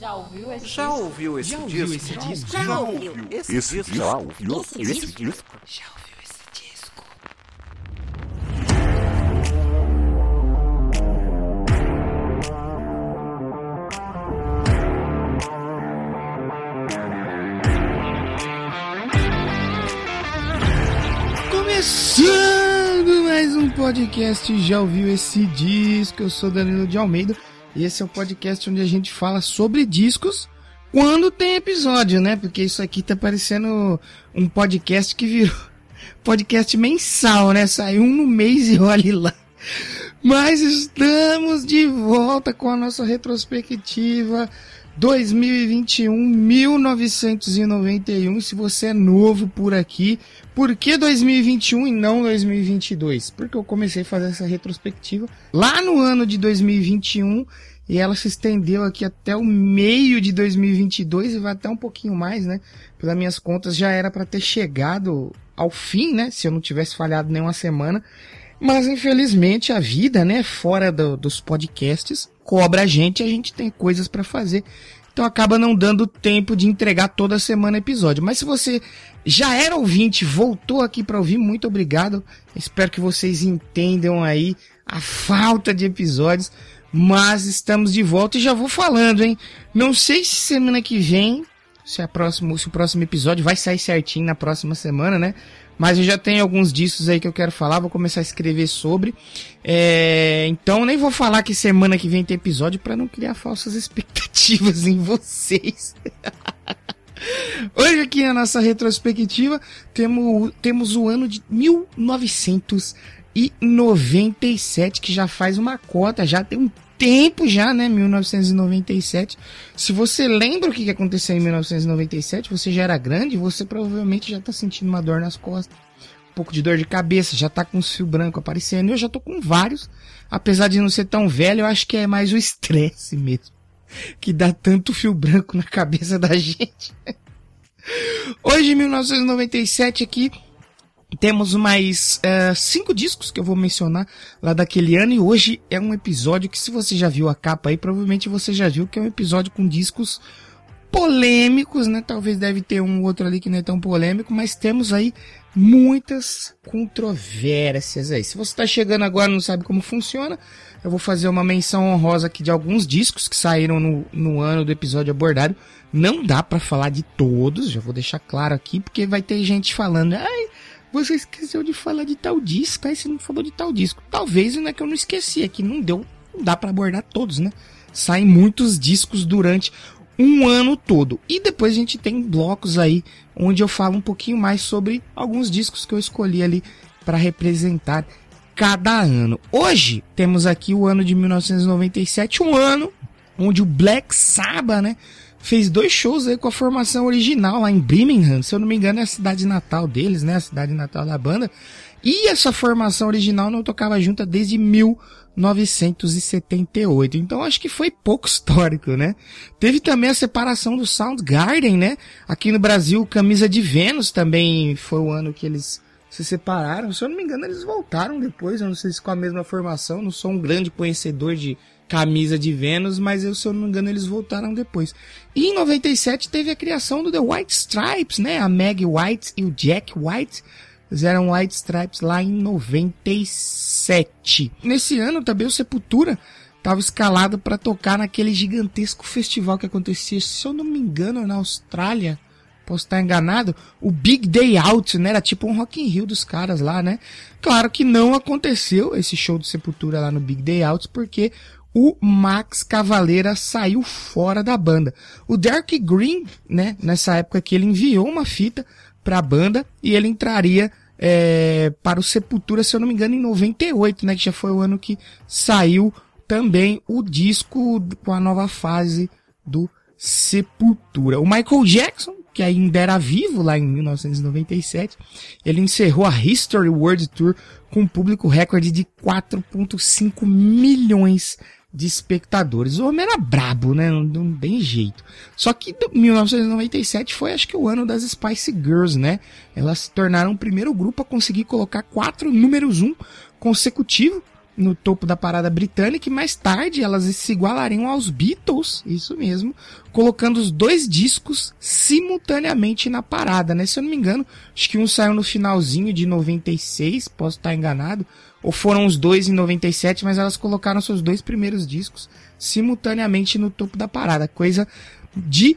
Já ouviu esse Já disco? ouviu esse Já disco? ouviu esse disco? Já ouviu esse Esse disco? já ouviu Esse esse disco? disco? Já ouviu esse disco? Começando mais um podcast, já ouviu esse disco? Eu sou Danilo de Almeida esse é o podcast onde a gente fala sobre discos quando tem episódio, né? Porque isso aqui tá parecendo um podcast que virou podcast mensal, né? Sai um no mês e olhe lá. Mas estamos de volta com a nossa retrospectiva 2021 1991. Se você é novo por aqui, por que 2021 e não 2022? Porque eu comecei a fazer essa retrospectiva lá no ano de 2021 e ela se estendeu aqui até o meio de 2022 e vai até um pouquinho mais, né? Pelas minhas contas já era para ter chegado ao fim, né? Se eu não tivesse falhado nenhuma semana. Mas infelizmente a vida, né, fora do- dos podcasts, cobra a gente, a gente tem coisas para fazer. Então acaba não dando tempo de entregar toda semana episódio. Mas se você já era ouvinte, voltou aqui para ouvir, muito obrigado. Espero que vocês entendam aí a falta de episódios. Mas estamos de volta e já vou falando, hein? Não sei se semana que vem, se, a próximo, se o próximo episódio vai sair certinho na próxima semana, né? Mas eu já tenho alguns discos aí que eu quero falar, vou começar a escrever sobre. É, então nem vou falar que semana que vem tem episódio para não criar falsas expectativas em vocês. Hoje aqui na nossa retrospectiva temos, temos o ano de 1997, que já faz uma cota, já tem um tempo já, né? 1997. Se você lembra o que aconteceu em 1997, você já era grande, você provavelmente já tá sentindo uma dor nas costas, um pouco de dor de cabeça, já tá com os fios brancos aparecendo. Eu já tô com vários, apesar de não ser tão velho, eu acho que é mais o estresse mesmo, que dá tanto fio branco na cabeça da gente. Hoje, em 1997, aqui, temos mais eh, cinco discos que eu vou mencionar lá daquele ano. E hoje é um episódio que, se você já viu a capa aí, provavelmente você já viu que é um episódio com discos polêmicos, né? Talvez deve ter um outro ali que não é tão polêmico, mas temos aí muitas controvérsias aí. Se você está chegando agora e não sabe como funciona, eu vou fazer uma menção honrosa aqui de alguns discos que saíram no, no ano do episódio abordado. Não dá para falar de todos, já vou deixar claro aqui, porque vai ter gente falando, ai, você esqueceu de falar de tal disco, aí você não falou de tal disco. Talvez não é que eu não esqueci, é que não deu, não dá para abordar todos, né? Saem muitos discos durante um ano todo. E depois a gente tem blocos aí onde eu falo um pouquinho mais sobre alguns discos que eu escolhi ali para representar cada ano. Hoje temos aqui o ano de 1997, um ano onde o Black Sabbath, né, fez dois shows aí com a formação original lá em Birmingham, se eu não me engano é a cidade natal deles, né, a cidade natal da banda. E essa formação original não tocava junta desde 1978. Então acho que foi pouco histórico, né? Teve também a separação do Soundgarden, né? Aqui no Brasil, Camisa de Vênus também foi o ano que eles se separaram. Se eu não me engano, eles voltaram depois. Eu não sei se com a mesma formação. Não sou um grande conhecedor de Camisa de Vênus, mas eu, se eu não me engano, eles voltaram depois. E em 97 teve a criação do The White Stripes, né? A Meg White e o Jack White fizeram White Stripes lá em 97. Nesse ano também o Sepultura estava escalado para tocar naquele gigantesco festival que acontecia, se eu não me engano, na Austrália. Posso estar enganado, o Big Day Out, né? Era tipo um Rock in Rio dos caras lá, né? Claro que não aconteceu esse show do Sepultura lá no Big Day Out, porque o Max Cavaleira saiu fora da banda. O Derek Green, né? Nessa época que ele enviou uma fita para a banda e ele entraria é, para o Sepultura, se eu não me engano, em 98, né? Que já foi o ano que saiu também o disco com a nova fase do Sepultura. O Michael Jackson, que ainda era vivo lá em 1997, ele encerrou a History World Tour com um público recorde de 4,5 milhões de espectadores. O homem era brabo, né? Não, tem jeito. Só que 1997 foi, acho que, o ano das Spice Girls, né? Elas se tornaram o primeiro grupo a conseguir colocar quatro números um consecutivo no topo da parada britânica e mais tarde elas se igualariam aos Beatles, isso mesmo, colocando os dois discos simultaneamente na parada, né? Se eu não me engano, acho que um saiu no finalzinho de 96, posso estar enganado, ou foram os dois em 97, mas elas colocaram seus dois primeiros discos simultaneamente no topo da parada, coisa de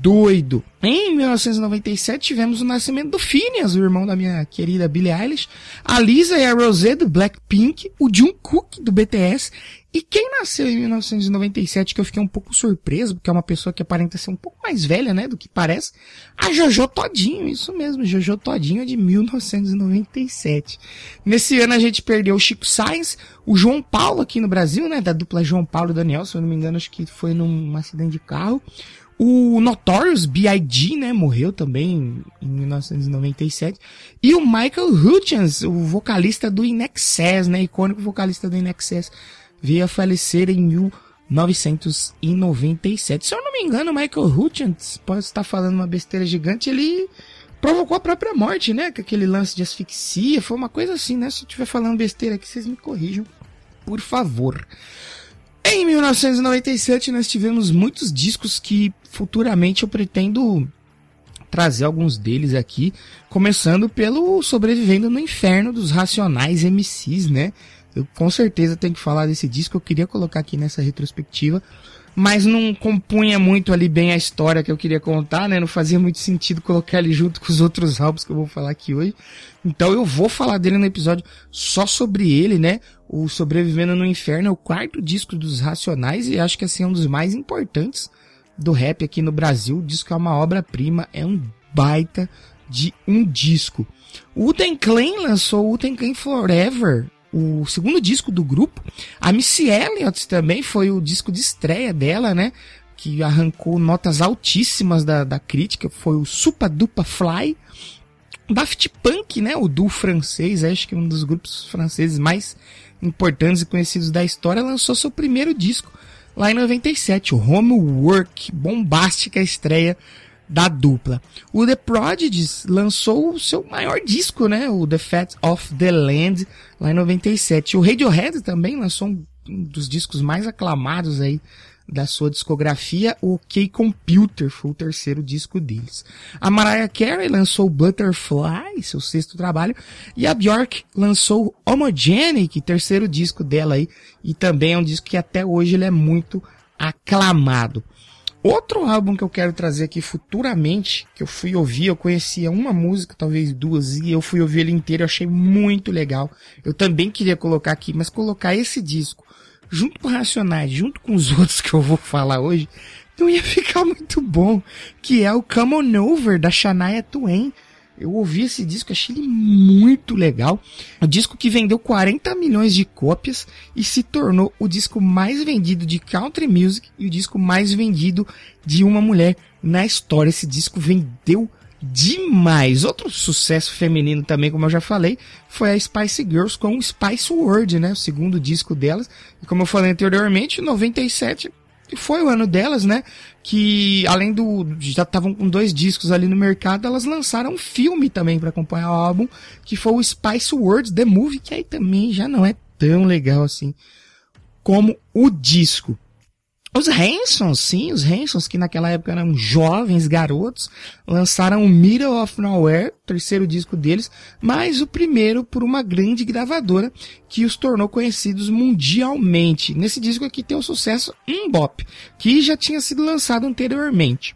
doido. Em 1997 tivemos o nascimento do Phineas, o irmão da minha querida Billie Eilish, a Lisa e a Rosé do Blackpink, o Jungkook do BTS e quem nasceu em 1997 que eu fiquei um pouco surpreso, porque é uma pessoa que aparenta ser um pouco mais velha, né, do que parece, a Jojo Todinho, isso mesmo, Jojo Todinho é de 1997. Nesse ano a gente perdeu o Chico Sainz, o João Paulo aqui no Brasil, né, da dupla João Paulo e Daniel, se eu não me engano, acho que foi num acidente de carro. O Notorious B.I.G., né, morreu também em 1997. E o Michael Hutchins, o vocalista do Inexcess, né, icônico vocalista do Inexcess, veio a falecer em 1997. Se eu não me engano, o Michael Hutchins, pode estar falando uma besteira gigante, ele provocou a própria morte, né, com aquele lance de asfixia, foi uma coisa assim, né, se eu estiver falando besteira aqui, vocês me corrijam, por favor. Em 1997 nós tivemos muitos discos que futuramente eu pretendo trazer alguns deles aqui, começando pelo Sobrevivendo no Inferno dos Racionais MCs, né? Eu com certeza tenho que falar desse disco, eu queria colocar aqui nessa retrospectiva, mas não compunha muito ali bem a história que eu queria contar, né? Não fazia muito sentido colocar ele junto com os outros álbuns que eu vou falar aqui hoje. Então eu vou falar dele no episódio só sobre ele, né? O Sobrevivendo no Inferno é o quarto disco dos Racionais e acho que assim é um dos mais importantes do rap aqui no Brasil. O disco é uma obra-prima, é um baita de um disco. O Uten Clan lançou o Uten Clan Forever, o segundo disco do grupo. A Missy Elliott também foi o disco de estreia dela, né? Que arrancou notas altíssimas da, da crítica. Foi o Supa Dupa Fly. Daft Punk, né? O duo francês, acho que um dos grupos franceses mais importantes e conhecidos da história, lançou seu primeiro disco lá em 97, o Homework, bombástica estreia da dupla. O The Prodigies lançou o seu maior disco, né, o The Fat of the Land, lá em 97. O Radiohead também lançou um dos discos mais aclamados aí da sua discografia, o K-Computer foi o terceiro disco deles. A Mariah Carey lançou Butterfly, seu sexto trabalho, e a Bjork lançou Homogenic, terceiro disco dela aí, e também é um disco que até hoje ele é muito aclamado. Outro álbum que eu quero trazer aqui futuramente, que eu fui ouvir, eu conhecia uma música, talvez duas, e eu fui ouvir ele inteiro, eu achei muito legal. Eu também queria colocar aqui, mas colocar esse disco junto com Racionais, junto com os outros que eu vou falar hoje, não ia ficar muito bom, que é o Come On Over da Shania Twain. Eu ouvi esse disco, achei ele muito legal. O disco que vendeu 40 milhões de cópias e se tornou o disco mais vendido de country music e o disco mais vendido de uma mulher na história. Esse disco vendeu demais. Outro sucesso feminino também, como eu já falei, foi a Spice Girls com Spice World, né? O segundo disco delas. E como eu falei anteriormente, 97 foi o ano delas, né? Que além do já estavam com dois discos ali no mercado, elas lançaram um filme também para acompanhar o álbum, que foi o Spice World The Movie, que aí também já não é tão legal assim como o disco. Os Hansons, sim, os Hansons, que naquela época eram jovens garotos, lançaram o Middle of Nowhere, terceiro disco deles, mas o primeiro por uma grande gravadora que os tornou conhecidos mundialmente. Nesse disco aqui tem o sucesso Mbop, que já tinha sido lançado anteriormente.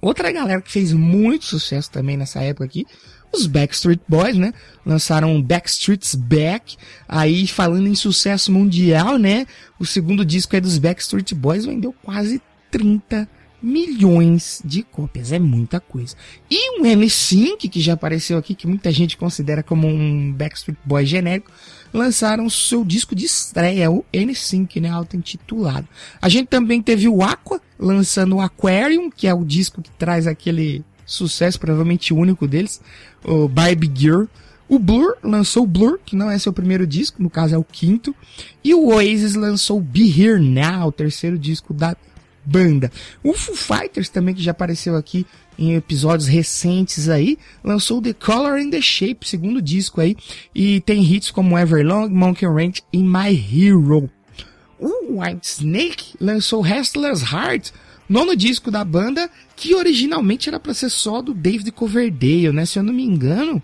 Outra galera que fez muito sucesso também nessa época aqui os Backstreet Boys, né? Lançaram Backstreet's Back, aí falando em sucesso mundial, né? O segundo disco é dos Backstreet Boys, vendeu quase 30 milhões de cópias, é muita coisa. E um M5, que já apareceu aqui, que muita gente considera como um Backstreet Boy genérico, lançaram seu disco de estreia, o N5, né, auto-intitulado. A gente também teve o Aqua, lançando o Aquarium, que é o disco que traz aquele sucesso, provavelmente único deles, o Barbie Girl. O Blur lançou o Blur, que não é seu primeiro disco, no caso é o quinto. E o Oasis lançou Be Here Now, o terceiro disco da banda. O Foo Fighters também, que já apareceu aqui em episódios recentes aí, lançou The Color and the Shape, segundo disco aí, e tem hits como Everlong, Monkey Ranch e My Hero. O White Snake lançou Restless Heart, nono disco da banda, que originalmente era para ser só do David Coverdale, né? Se eu não me engano,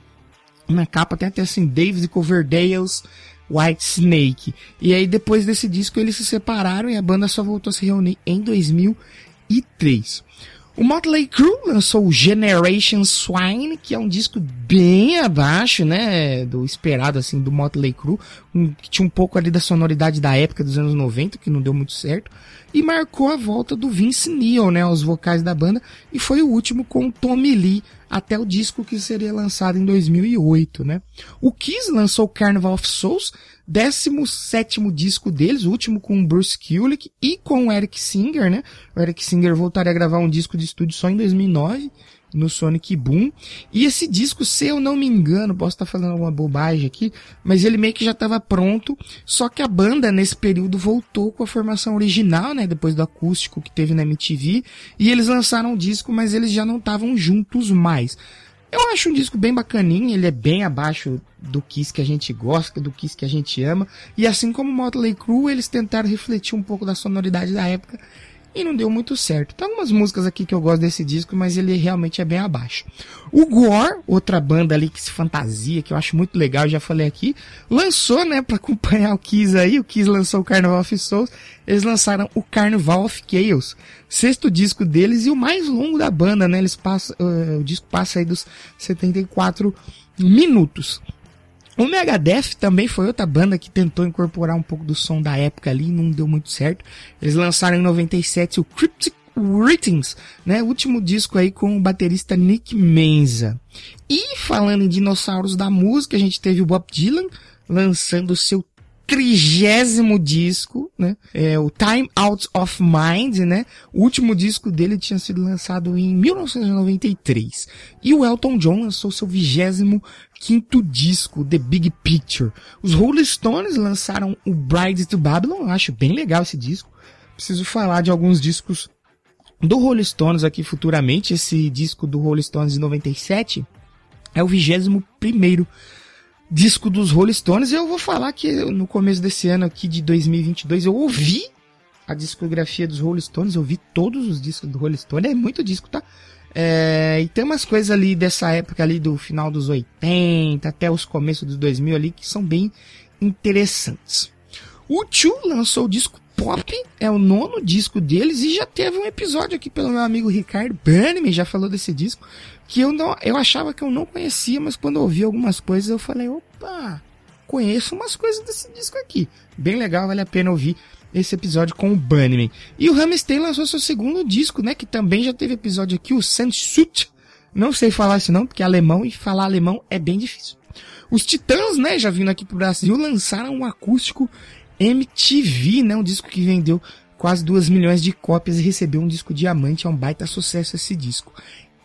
na capa tem até assim, David Coverdale's White Snake. E aí depois desse disco eles se separaram e a banda só voltou a se reunir em 2003. O Motley Crue lançou o Generation Swine, que é um disco bem abaixo, né, do esperado, assim, do Motley Crue, um, que tinha um pouco ali da sonoridade da época dos anos 90, que não deu muito certo, e marcou a volta do Vince Neil, né, aos vocais da banda, e foi o último com o Tommy Lee, até o disco que seria lançado em 2008, né. O Kiss lançou Carnival of Souls, 17 disco deles, o último com Bruce Kulick e com o Eric Singer, né? O Eric Singer voltaria a gravar um disco de estúdio só em 2009, no Sonic Boom. E esse disco, se eu não me engano, posso estar falando alguma bobagem aqui, mas ele meio que já estava pronto, só que a banda nesse período voltou com a formação original, né? Depois do acústico que teve na MTV, e eles lançaram o disco, mas eles já não estavam juntos mais. Eu acho um disco bem bacaninho, ele é bem abaixo do Kiss que a gente gosta, do Kiss que a gente ama. E assim como Motley Crue, eles tentaram refletir um pouco da sonoridade da época e não deu muito certo. Tem algumas músicas aqui que eu gosto desse disco, mas ele realmente é bem abaixo. O Gore, outra banda ali que se fantasia, que eu acho muito legal, já falei aqui, lançou, né, para acompanhar o Kiss aí, o Kiss lançou o Carnival of Souls, eles lançaram o Carnival of Chaos, sexto disco deles e o mais longo da banda, né, eles passam, uh, o disco passa aí dos 74 minutos. O Megadeth também foi outra banda que tentou incorporar um pouco do som da época ali, não deu muito certo. Eles lançaram em 97 o Cryptic Rhythms, né? Último disco aí com o baterista Nick Menza. E falando em dinossauros da música, a gente teve o Bob Dylan lançando seu trigésimo disco, né? É o Time Out of Mind, né? O último disco dele tinha sido lançado em 1993. E o Elton John lançou seu vigésimo quinto disco, The Big Picture. Os Rolling Stones lançaram o Bride to Babylon, eu acho bem legal esse disco. Preciso falar de alguns discos do Rolling Stones aqui futuramente. Esse disco do Rolling Stones de 97 é o vigésimo primeiro disco dos Rolling Stones. Eu vou falar que no começo desse ano aqui de 2022 eu ouvi a discografia dos Rolling Stones, eu ouvi todos os discos do Rolling Stones, é muito disco, tá? É, e tem umas coisas ali dessa época ali do final dos 80 até os começos dos 2000 ali que são bem interessantes. O Chu lançou o disco Pop, é o nono disco deles e já teve um episódio aqui pelo meu amigo Ricardo Bannerman, já falou desse disco, que eu não, eu achava que eu não conhecia, mas quando ouvi algumas coisas eu falei, opa, conheço umas coisas desse disco aqui. Bem legal, vale a pena ouvir esse episódio com o Bunnyman. E o Hammerstein lançou seu segundo disco, né? Que também já teve episódio aqui, o Sandshut. Não sei falar isso não, porque é alemão e falar alemão é bem difícil. Os Titãs, né, já vindo aqui pro Brasil, lançaram um acústico MTV, né? Um disco que vendeu quase 2 milhões de cópias e recebeu um disco diamante. É um baita sucesso esse disco.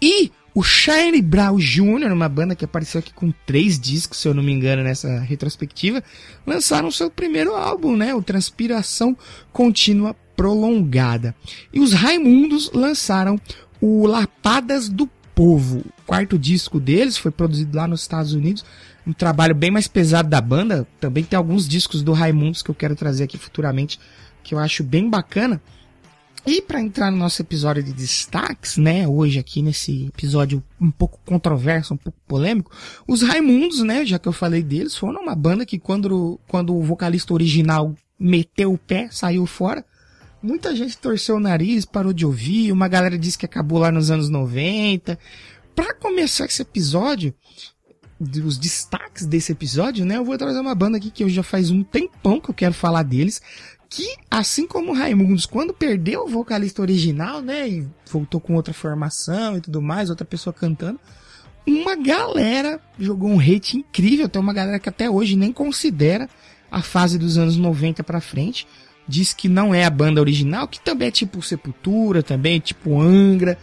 E o Shine Brown Jr., uma banda que apareceu aqui com três discos, se eu não me engano, nessa retrospectiva, lançaram seu primeiro álbum, né? O Transpiração Contínua Prolongada. E os Raimundos lançaram o Lapadas do Povo. O quarto disco deles foi produzido lá nos Estados Unidos. Um trabalho bem mais pesado da banda. Também tem alguns discos do Raimundos que eu quero trazer aqui futuramente, que eu acho bem bacana. E para entrar no nosso episódio de destaques, né, hoje aqui nesse episódio um pouco controverso, um pouco polêmico, os Raimundos, né, já que eu falei deles, foram uma banda que quando, quando o vocalista original meteu o pé, saiu fora, muita gente torceu o nariz, parou de ouvir, uma galera disse que acabou lá nos anos 90. Para começar esse episódio, os destaques desse episódio, né, eu vou trazer uma banda aqui que eu já faz um tempão que eu quero falar deles, que, assim como o Raimundos, quando perdeu o vocalista original, né, e voltou com outra formação e tudo mais, outra pessoa cantando, uma galera jogou um hate incrível. Tem uma galera que até hoje nem considera a fase dos anos 90 para frente. Diz que não é a banda original, que também é tipo Sepultura, também é tipo Angra.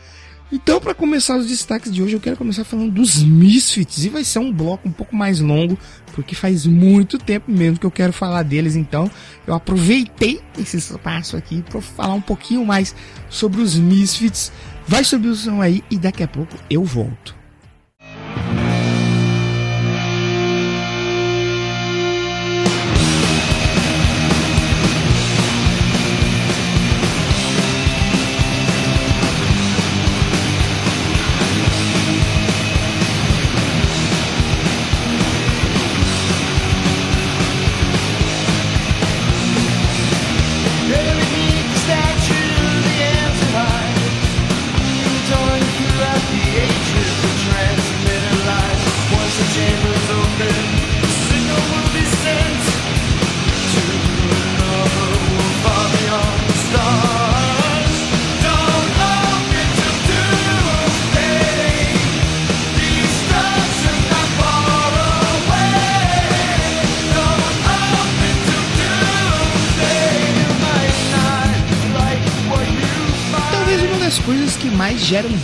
Então, para começar os destaques de hoje, eu quero começar falando dos Misfits e vai ser um bloco um pouco mais longo, porque faz muito tempo mesmo que eu quero falar deles. Então, eu aproveitei esse espaço aqui para falar um pouquinho mais sobre os Misfits. Vai subir o som aí e daqui a pouco eu volto.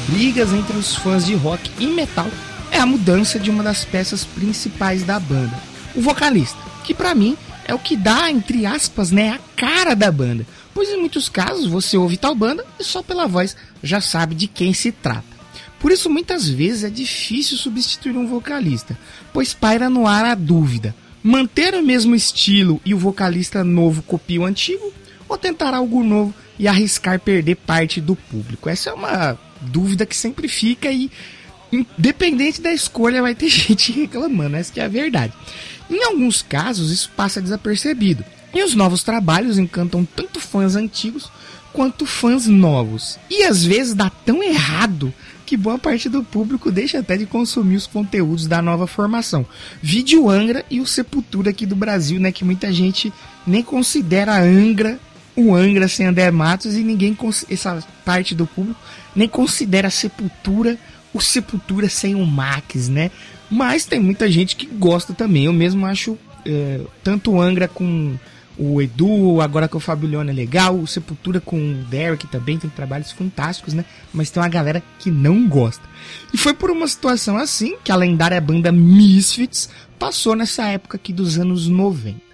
Brigas entre os fãs de rock e metal é a mudança de uma das peças principais da banda, o vocalista, que para mim é o que dá, entre aspas, né, a cara da banda, pois em muitos casos você ouve tal banda e só pela voz já sabe de quem se trata. Por isso muitas vezes é difícil substituir um vocalista, pois paira no ar a dúvida: manter o mesmo estilo e o vocalista novo copia o antigo ou tentar algo novo e arriscar perder parte do público? Essa é uma dúvida que sempre fica e independente da escolha vai ter gente reclamando, essa é a verdade. Em alguns casos isso passa desapercebido. E os novos trabalhos encantam tanto fãs antigos quanto fãs novos. E às vezes dá tão errado que boa parte do público deixa até de consumir os conteúdos da nova formação. Vídeo Angra e o Sepultura aqui do Brasil, né, que muita gente nem considera Angra o Angra sem André Matos e ninguém essa parte do público nem considera a Sepultura o Sepultura sem o Max, né? Mas tem muita gente que gosta também. Eu mesmo acho é, tanto o Angra com o Edu, agora com o Fábio é legal, o Sepultura com o Derek também tem trabalhos fantásticos, né? Mas tem uma galera que não gosta. E foi por uma situação assim que a lendária banda Misfits passou nessa época aqui dos anos 90.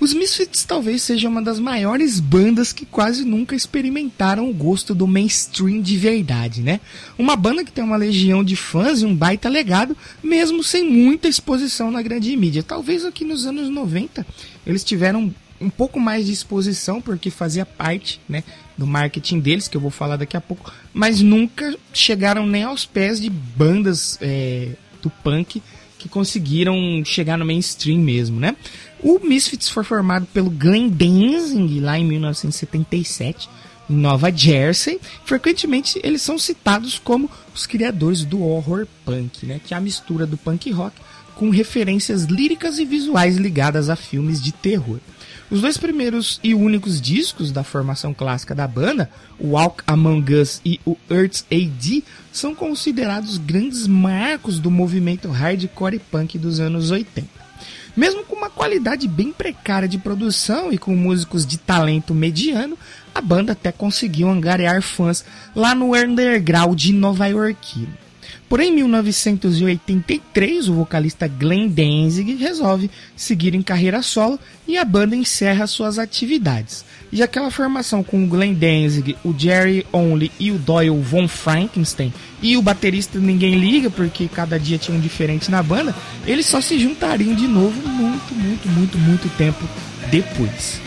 Os Misfits talvez sejam uma das maiores bandas que quase nunca experimentaram o gosto do mainstream de verdade, né? Uma banda que tem uma legião de fãs e um baita legado, mesmo sem muita exposição na grande mídia. Talvez aqui nos anos 90 eles tiveram um pouco mais de exposição, porque fazia parte né, do marketing deles, que eu vou falar daqui a pouco, mas nunca chegaram nem aos pés de bandas é, do punk que conseguiram chegar no mainstream mesmo, né? O Misfits foi formado pelo Glenn Danzig lá em 1977, em Nova Jersey. Frequentemente eles são citados como os criadores do horror punk, né? Que é a mistura do punk rock com referências líricas e visuais ligadas a filmes de terror. Os dois primeiros e únicos discos da formação clássica da banda, o Walk Among Us e o Earth's AD, são considerados grandes marcos do movimento hardcore punk dos anos 80. Mesmo com uma qualidade bem precária de produção e com músicos de talento mediano, a banda até conseguiu angariar fãs lá no underground de Nova York. Porém, em 1983, o vocalista Glenn Danzig resolve seguir em carreira solo e a banda encerra suas atividades. E aquela formação com o Glenn Danzig, o Jerry Only e o Doyle Von Frankenstein e o baterista ninguém liga porque cada dia tinha um diferente na banda, eles só se juntariam de novo muito, muito, muito, muito tempo depois.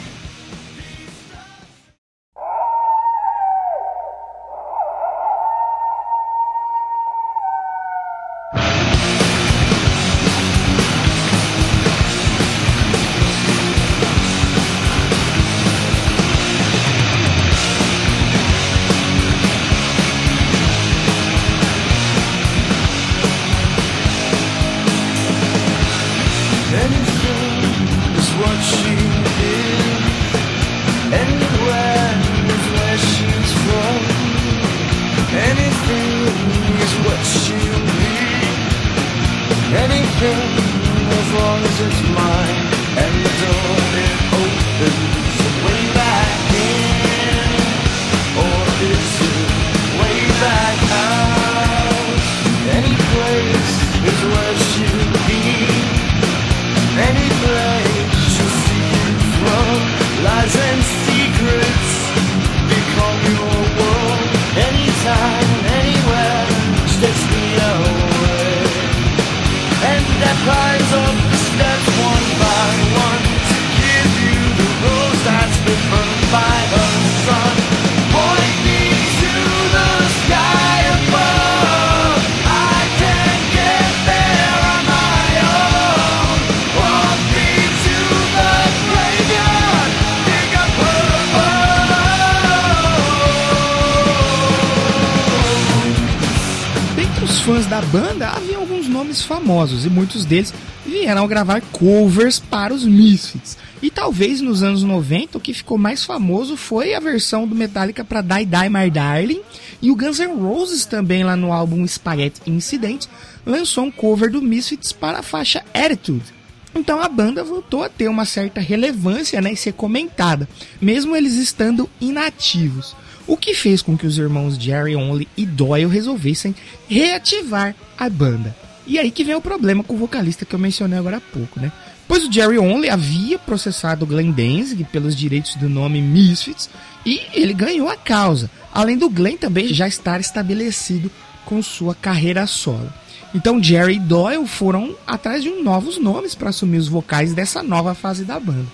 Deles vieram gravar covers para os Misfits. E talvez nos anos 90 o que ficou mais famoso foi a versão do Metallica para Die Die My Darling e o Guns N' Roses também lá no álbum Spaghetti Incident lançou um cover do Misfits para a faixa Attitude. Então a banda voltou a ter uma certa relevância né, e ser comentada, mesmo eles estando inativos. O que fez com que os irmãos Jerry Only e Doyle resolvessem reativar a banda. E aí que vem o problema com o vocalista que eu mencionei agora há pouco, né? Pois o Jerry Only havia processado Glenn Danzig pelos direitos do nome Misfits e ele ganhou a causa. Além do Glenn também já estar estabelecido com sua carreira solo. Então Jerry e Doyle foram atrás de novos nomes para assumir os vocais dessa nova fase da banda.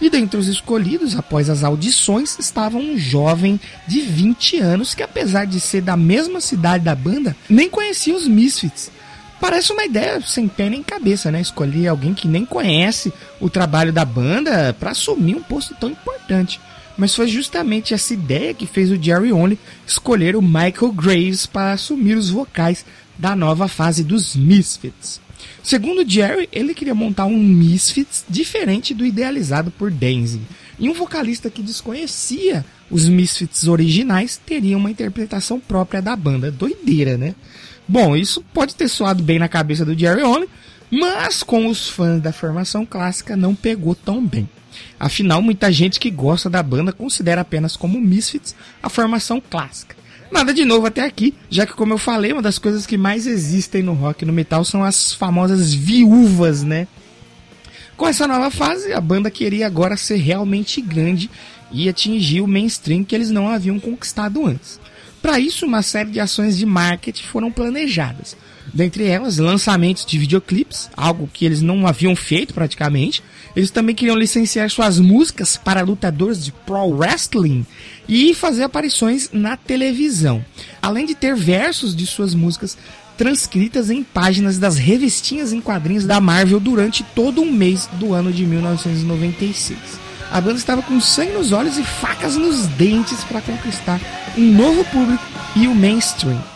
E dentre os escolhidos, após as audições, estava um jovem de 20 anos que, apesar de ser da mesma cidade da banda, nem conhecia os Misfits. Parece uma ideia sem pé nem cabeça, né? Escolher alguém que nem conhece o trabalho da banda para assumir um posto tão importante. Mas foi justamente essa ideia que fez o Jerry Only escolher o Michael Graves para assumir os vocais da nova fase dos Misfits. Segundo Jerry, ele queria montar um Misfits diferente do idealizado por Danzig. E um vocalista que desconhecia os Misfits originais teria uma interpretação própria da banda. Doideira, né? Bom, isso pode ter soado bem na cabeça do Jerry Only, mas com os fãs da formação clássica não pegou tão bem. Afinal, muita gente que gosta da banda considera apenas como Misfits a formação clássica. Nada de novo até aqui, já que, como eu falei, uma das coisas que mais existem no rock e no metal são as famosas viúvas, né? Com essa nova fase, a banda queria agora ser realmente grande e atingir o mainstream que eles não haviam conquistado antes. Para isso, uma série de ações de marketing foram planejadas. Dentre elas, lançamentos de videoclipes, algo que eles não haviam feito praticamente. Eles também queriam licenciar suas músicas para lutadores de pro wrestling e fazer aparições na televisão. Além de ter versos de suas músicas transcritas em páginas das revistinhas em quadrinhos da Marvel durante todo um mês do ano de 1996. A banda estava com sangue nos olhos e facas nos dentes para conquistar um novo público e o mainstream.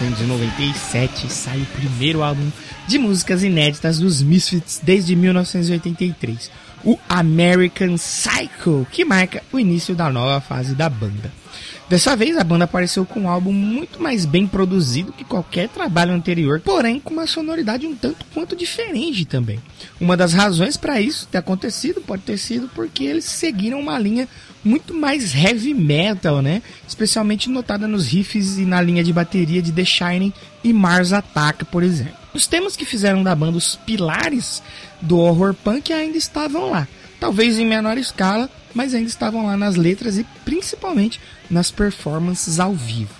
1997 sai o primeiro álbum de músicas inéditas dos Misfits desde 1983, o American Psycho, que marca o início da nova fase da banda. Dessa vez a banda apareceu com um álbum muito mais bem produzido que qualquer trabalho anterior, porém com uma sonoridade um tanto quanto diferente também. Uma das razões para isso ter acontecido pode ter sido porque eles seguiram uma linha muito mais heavy metal, né? Especialmente notada nos riffs e na linha de bateria de The Shining e Mars Attack, por exemplo. Os temas que fizeram da banda os pilares do horror punk ainda estavam lá, talvez em menor escala, mas ainda estavam lá nas letras e principalmente nas performances ao vivo.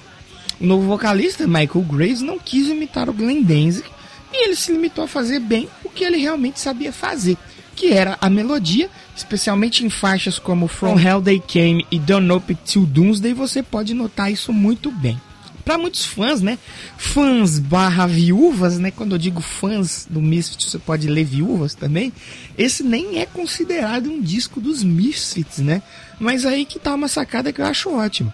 O novo vocalista, Michael Graves, não quis imitar o Glenn Danzig e ele se limitou a fazer bem o que ele realmente sabia fazer, que era a melodia, especialmente em faixas como From Hell They Came e Don't Know Till Doomsday, você pode notar isso muito bem. Para muitos fãs, né? Fãs barra viúvas, né? Quando eu digo fãs do Misfits, você pode ler viúvas também. Esse nem é considerado um disco dos Misfits, né? Mas aí que tá uma sacada que eu acho ótimo.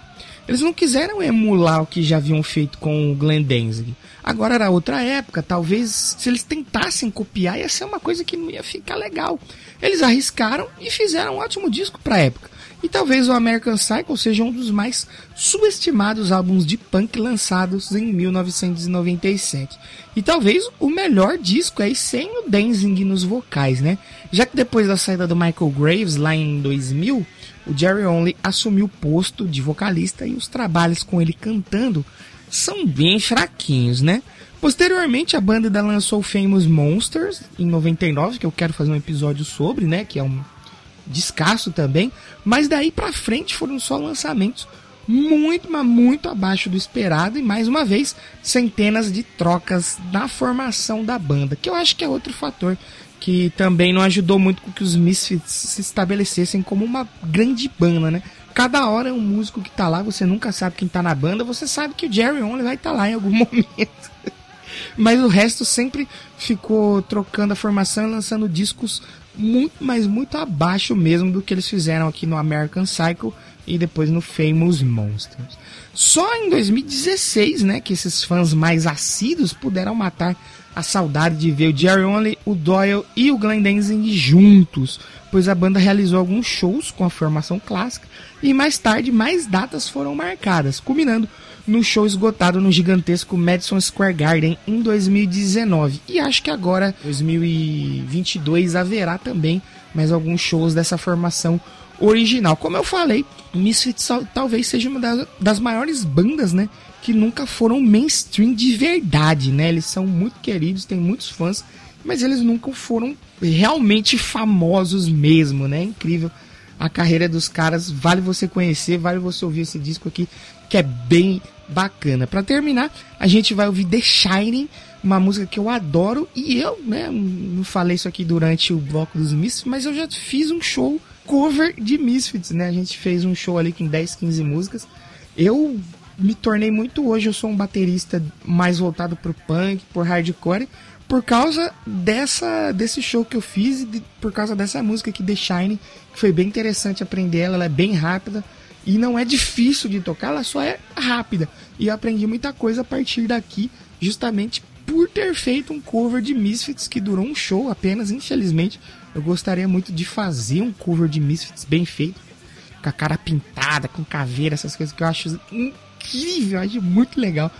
Eles não quiseram emular o que já haviam feito com o Glenn Danzig. Agora era outra época, talvez se eles tentassem copiar ia ser uma coisa que não ia ficar legal. Eles arriscaram e fizeram um ótimo disco para a época. E talvez o American Cycle seja um dos mais subestimados álbuns de punk lançados em 1997. E talvez o melhor disco aí sem o Danzig nos vocais, né? Já que depois da saída do Michael Graves lá em 2000, o Jerry Only assumiu o posto de vocalista e os trabalhos com ele cantando são bem fraquinhos, né? Posteriormente, a banda lançou Famous Monsters em 99, que eu quero fazer um episódio sobre, né? Que é um descasso também. Mas daí pra frente foram só lançamentos muito, mas muito abaixo do esperado. E mais uma vez, centenas de trocas na formação da banda, que eu acho que é outro fator que também não ajudou muito com que os Misfits se estabelecessem como uma grande banda, né? Cada hora é um músico que tá lá, você nunca sabe quem tá na banda, você sabe que o Jerry Only vai estar tá lá em algum momento. Mas o resto sempre ficou trocando a formação e lançando discos muito, mas muito abaixo mesmo do que eles fizeram aqui no American Cycle e depois no Famous Monsters. Só em 2016, né, que esses fãs mais assíduos puderam matar a saudade de ver o Jerry Only, o Doyle e o Glenn Danzig juntos, pois a banda realizou alguns shows com a formação clássica e mais tarde mais datas foram marcadas, culminando no show esgotado no gigantesco Madison Square Garden em 2019. E acho que agora, 2022, haverá também mais alguns shows dessa formação original. Como eu falei, Misfits talvez seja uma das, das maiores bandas, né? Que nunca foram mainstream de verdade, né? Eles são muito queridos, têm muitos fãs, mas eles nunca foram realmente famosos mesmo, né? Incrível a carreira dos caras, vale você conhecer, vale você ouvir esse disco aqui, que é bem bacana. Para terminar, a gente vai ouvir The Shining, uma música que eu adoro e eu, né, não falei isso aqui durante o bloco dos Misfits, mas eu já fiz um show cover de Misfits, né? A gente fez um show ali com 10, 15 músicas. Eu me tornei muito hoje, eu sou um baterista mais voltado pro punk, por hardcore, por causa dessa desse show que eu fiz e por causa dessa música aqui The Shining, que foi bem interessante aprender ela, ela é bem rápida e não é difícil de tocar, ela só é rápida. E eu aprendi muita coisa a partir daqui, justamente por ter feito um cover de Misfits que durou um show apenas, infelizmente. Eu gostaria muito de fazer um cover de Misfits bem feito, com a cara pintada, com caveira, essas coisas que eu acho incrível, acho muito legal.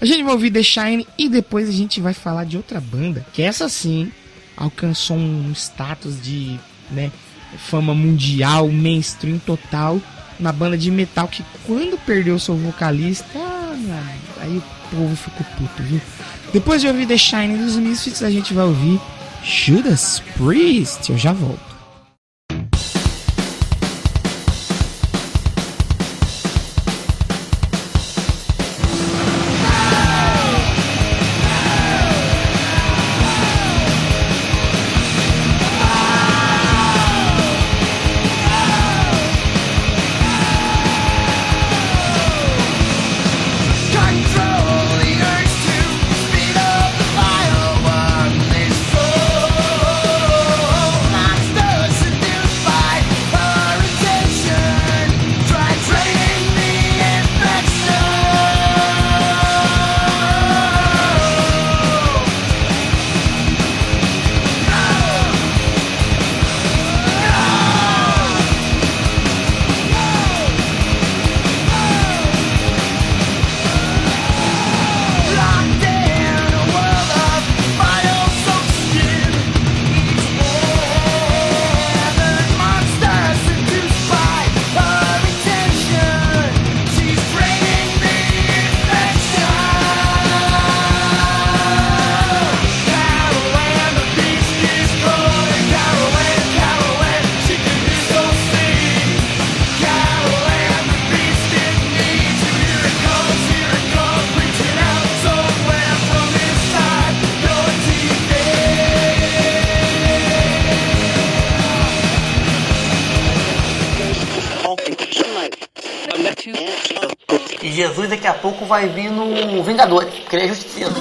A gente vai ouvir The Shine e depois a gente vai falar de outra banda, que essa sim alcançou um status de né, fama mundial, mainstream total na banda de metal que quando perdeu seu vocalista, aí o povo ficou puto, viu? Depois de ouvir The Shine dos Misfits, a gente vai ouvir Judas Priest. Eu já volto. Pouco vai vir no Vingadores, que ele é justiceiro.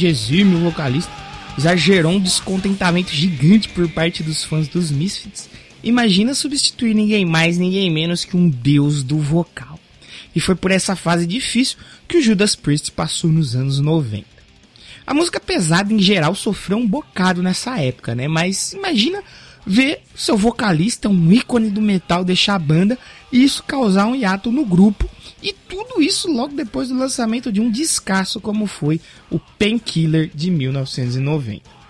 De exímio vocalista, já gerou um descontentamento gigante por parte dos fãs dos Misfits. Imagina substituir ninguém mais, ninguém menos que um deus do vocal. E foi por essa fase difícil que o Judas Priest passou nos anos 90. A música pesada em geral sofreu um bocado nessa época, né? Mas imagina ver seu vocalista, um ícone do metal, deixar a banda e isso causar um hiato no grupo. E tudo isso logo depois do lançamento de um descasso como foi o Painkiller de 1990.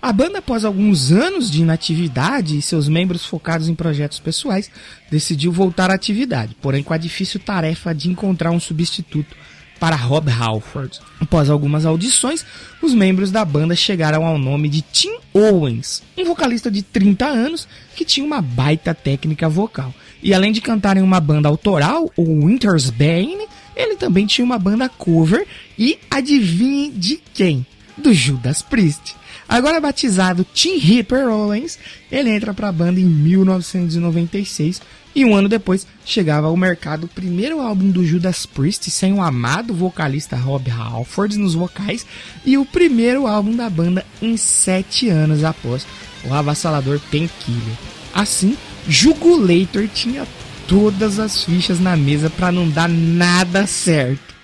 A banda, após alguns anos de inatividade e seus membros focados em projetos pessoais, decidiu voltar à atividade, porém com a difícil tarefa de encontrar um substituto para Rob Halford. Após algumas audições, os membros da banda chegaram ao nome de Tim Owens, um vocalista de 30 anos que tinha uma baita técnica vocal. E além de cantar em uma banda autoral, o Winter's Bane, ele também tinha uma banda cover e adivinhe de quem? Do Judas Priest. Agora batizado Tim Ripper Owens, ele entra para a banda em 1996 e um ano depois chegava ao mercado o primeiro álbum do Judas Priest sem o amado vocalista Rob Halford nos vocais e o primeiro álbum da banda em sete anos após o avassalador Painkiller. Assim, Jugulator tinha todas as fichas na mesa para não dar nada certo.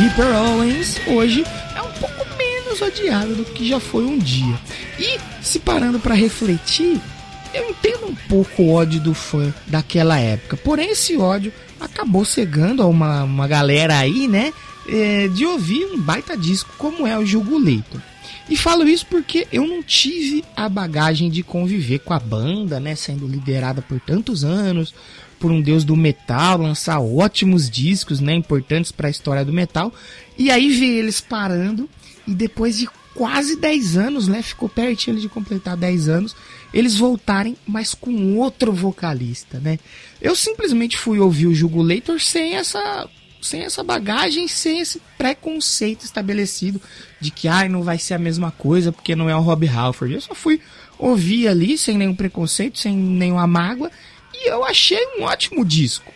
Ripper Owens hoje é um pouco menos odiado do que já foi um dia. E se parando para refletir, eu entendo um pouco o ódio do fã daquela época. Porém, esse ódio acabou cegando a uma, uma galera aí, né? É, de ouvir um baita disco como é o Jogo Leito. E falo isso porque eu não tive a bagagem de conviver com a banda, né? Sendo liderada por tantos anos, por um deus do metal, lançar ótimos discos, né, importantes para a história do metal. E aí ver eles parando e depois de quase 10 anos, né, ficou pertinho de completar 10 anos, eles voltarem, mas com outro vocalista, né? Eu simplesmente fui ouvir o Jugulator sem essa sem essa bagagem, sem esse preconceito estabelecido de que ai, não vai ser a mesma coisa porque não é o Rob Halford. Eu só fui ouvir ali sem nenhum preconceito, sem nenhuma mágoa e eu achei um ótimo disco.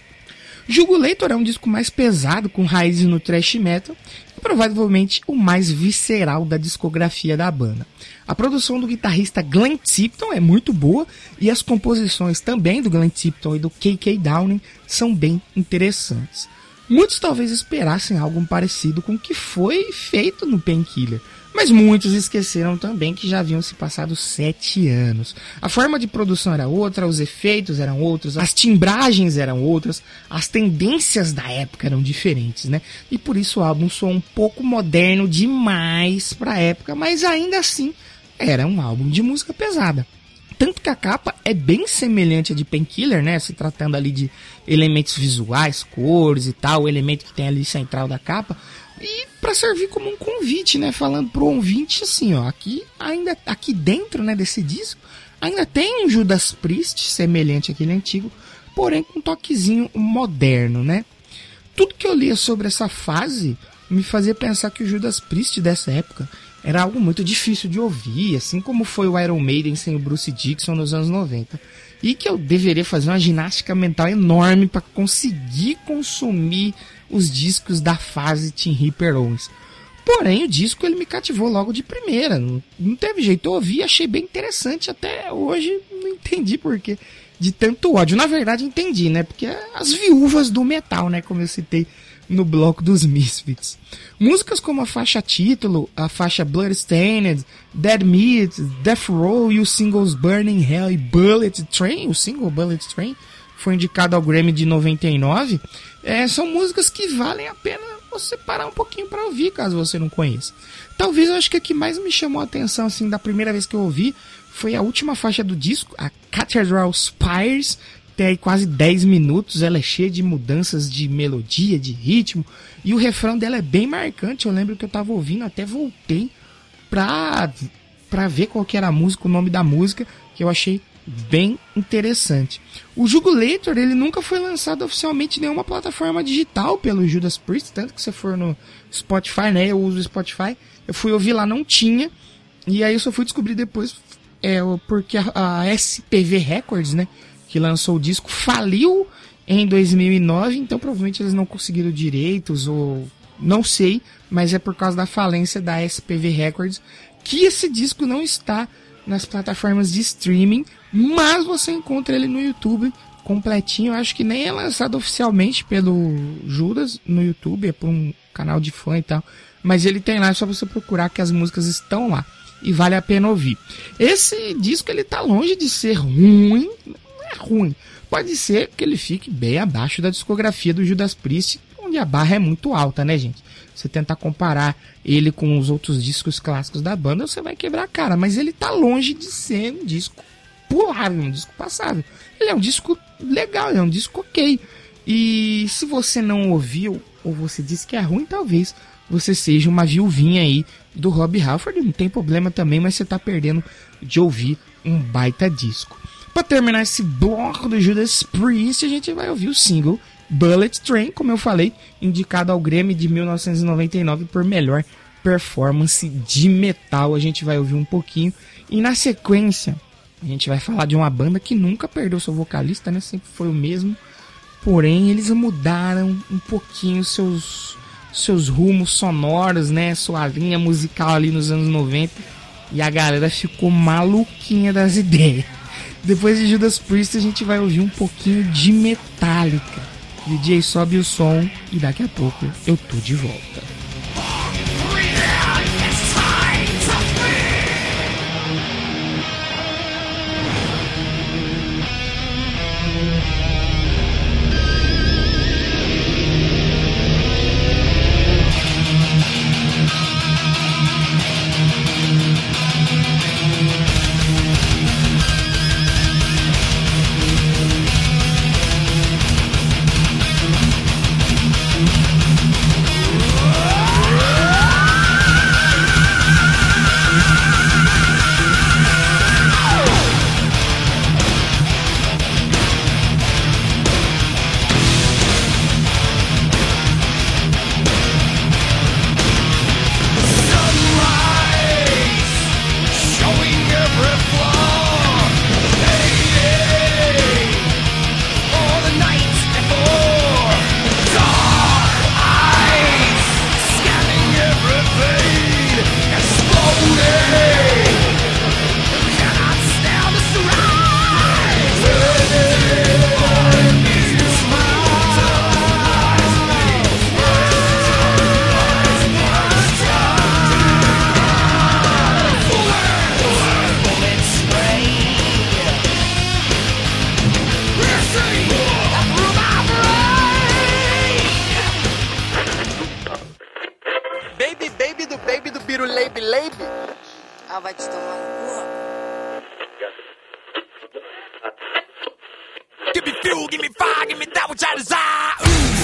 Jugulator é um disco mais pesado, com raízes no thrash metal, e provavelmente o mais visceral da discografia da banda. A produção do guitarrista Glenn Tipton é muito boa e as composições também do Glenn Tipton e do KK Downing são bem interessantes. Muitos talvez esperassem algo parecido com o que foi feito no Painkiller, mas muitos esqueceram também que já haviam se passado sete anos. A forma de produção era outra, os efeitos eram outros, as timbragens eram outras, as tendências da época eram diferentes, né? E por isso o álbum soou um pouco moderno demais para a época, mas ainda assim era um álbum de música pesada. Tanto que a capa é bem semelhante à de Painkiller, né? Se tratando ali de elementos visuais, cores e tal, o elemento que tem ali central da capa e para servir como um convite, né? Falando pro ouvinte assim, ó, aqui ainda aqui dentro, né, desse disco, ainda tem um Judas Priest semelhante àquele antigo, porém com um toquezinho moderno, né? Tudo que eu lia sobre essa fase me fazia pensar que o Judas Priest dessa época era algo muito difícil de ouvir, assim como foi o Iron Maiden sem o Bruce Dixon nos anos 90. E que eu deveria fazer uma ginástica mental enorme para conseguir consumir os discos da fase Tim Ripper Owens. Porém, o disco ele me cativou logo de primeira. Não, não teve jeito. Eu ouvi, achei bem interessante. Até hoje não entendi porquê de tanto ódio. Na verdade, entendi, né? Porque as viúvas do metal, né? Como eu citei no bloco dos Misfits. Músicas como a faixa título, a faixa Bloodstained, Dead Meat, Death Row e os singles Burning Hell e Bullet Train, o single Bullet Train, foi indicado ao Grammy de 99, é, são músicas que valem a pena você parar um pouquinho para ouvir, caso você não conheça. Talvez eu acho que a que mais me chamou a atenção, assim, da primeira vez que eu ouvi, foi a última faixa do disco, a Cathedral Spires, tem aí quase 10 minutos, ela é cheia de mudanças de melodia, de ritmo, e o refrão dela é bem marcante. Eu lembro que eu tava ouvindo, até voltei pra, pra ver qual que era a música, o nome da música, que eu achei bem interessante. O Jugulator, ele nunca foi lançado oficialmente em nenhuma plataforma digital pelo Judas Priest, tanto que você for no Spotify, né? Eu uso o Spotify, eu fui ouvir lá, não tinha, e aí eu só fui descobrir depois, é, porque a, a SPV Records, né? Que lançou o disco, faliu em 2009, então provavelmente eles não conseguiram direitos ou não sei, mas é por causa da falência da SPV Records que esse disco não está nas plataformas de streaming, mas você encontra ele no YouTube completinho. Eu acho que nem é lançado oficialmente pelo Judas no YouTube, é por um canal de fã e tal, mas ele tem lá, é só você procurar que as músicas estão lá e vale a pena ouvir. Esse disco ele tá longe de ser ruim, ruim. Pode ser que ele fique bem abaixo da discografia do Judas Priest, onde a barra é muito alta, né, gente? Você tentar comparar ele com os outros discos clássicos da banda, você vai quebrar a cara. Mas ele tá longe de ser um disco pulável, um disco passável. Ele é um disco legal, é um disco ok. E se você não ouviu, ou você disse que é ruim, talvez você seja uma viuvinha aí do Rob Halford. Não tem problema também, mas você tá perdendo de ouvir um baita disco. Para terminar esse bloco do Judas Priest, a gente vai ouvir o single Bullet Train, como eu falei, indicado ao Grammy de 1999 por melhor performance de metal. A gente vai ouvir um pouquinho e na sequência a gente vai falar de uma banda que nunca perdeu seu vocalista, né? Sempre foi o mesmo. Porém, eles mudaram um pouquinho seus seus rumos sonoros, né? Sua linha musical ali nos anos 90 e a galera ficou maluquinha das ideias. Depois de Judas Priest, a gente vai ouvir um pouquinho de Metallica. DJ sobe o som e daqui a pouco eu tô de volta. Baby, baby do baby do biru leibe leibe. Ah, vai te tomar no cu, Give me fuel, give me fire, give me that which I desire. Ooh.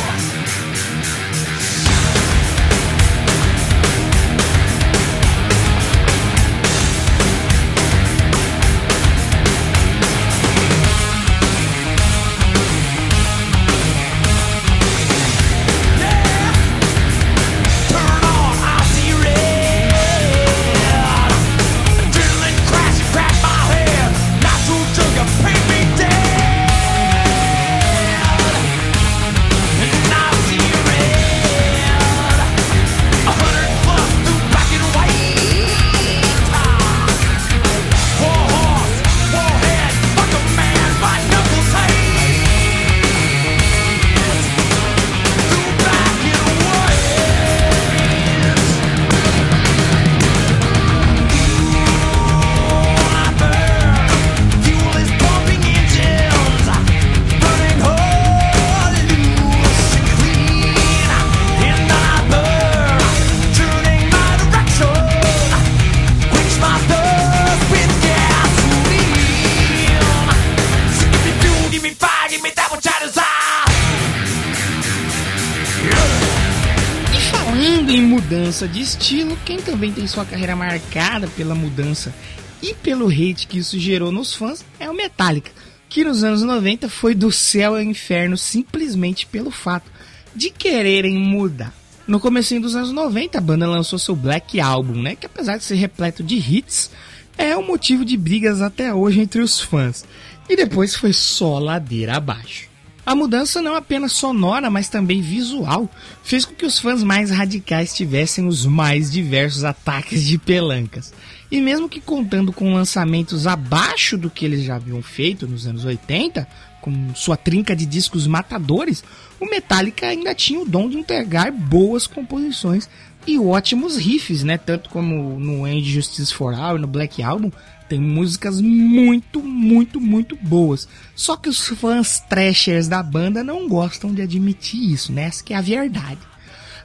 Estilo, quem também tem sua carreira marcada pela mudança e pelo hate que isso gerou nos fãs é o Metallica, que nos anos 90 foi do céu ao inferno simplesmente pelo fato de quererem mudar. No começo dos anos 90, a banda lançou seu Black Album, né, que apesar de ser repleto de hits, é um motivo de brigas até hoje entre os fãs. E depois foi só ladeira abaixo. A mudança não apenas sonora, mas também visual, fez com que os fãs mais radicais tivessem os mais diversos ataques de pelancas. E mesmo que contando com lançamentos abaixo do que eles já haviam feito nos anos 80, com sua trinca de discos matadores, o Metallica ainda tinha o dom de entregar boas composições e ótimos riffs, né? Tanto como no End Justice for All no Black Album, tem músicas muito, muito, muito boas. Só que os fãs trashers da banda não gostam de admitir isso, né? Essa que é a verdade.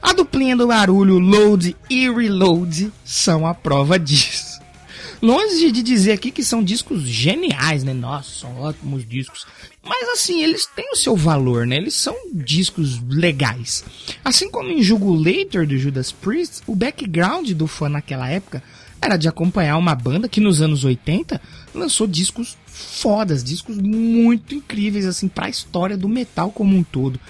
A duplinha do barulho Load e Reload são a prova disso. Longe de dizer aqui que são discos geniais, né? Nossa, são ótimos discos. Mas assim, eles têm o seu valor, né? Eles são discos legais. Assim como em Jugulator do Judas Priest, o background do fã naquela época era de acompanhar uma banda que nos anos 80 lançou discos fodas, discos muito incríveis assim para a história do metal como um todo.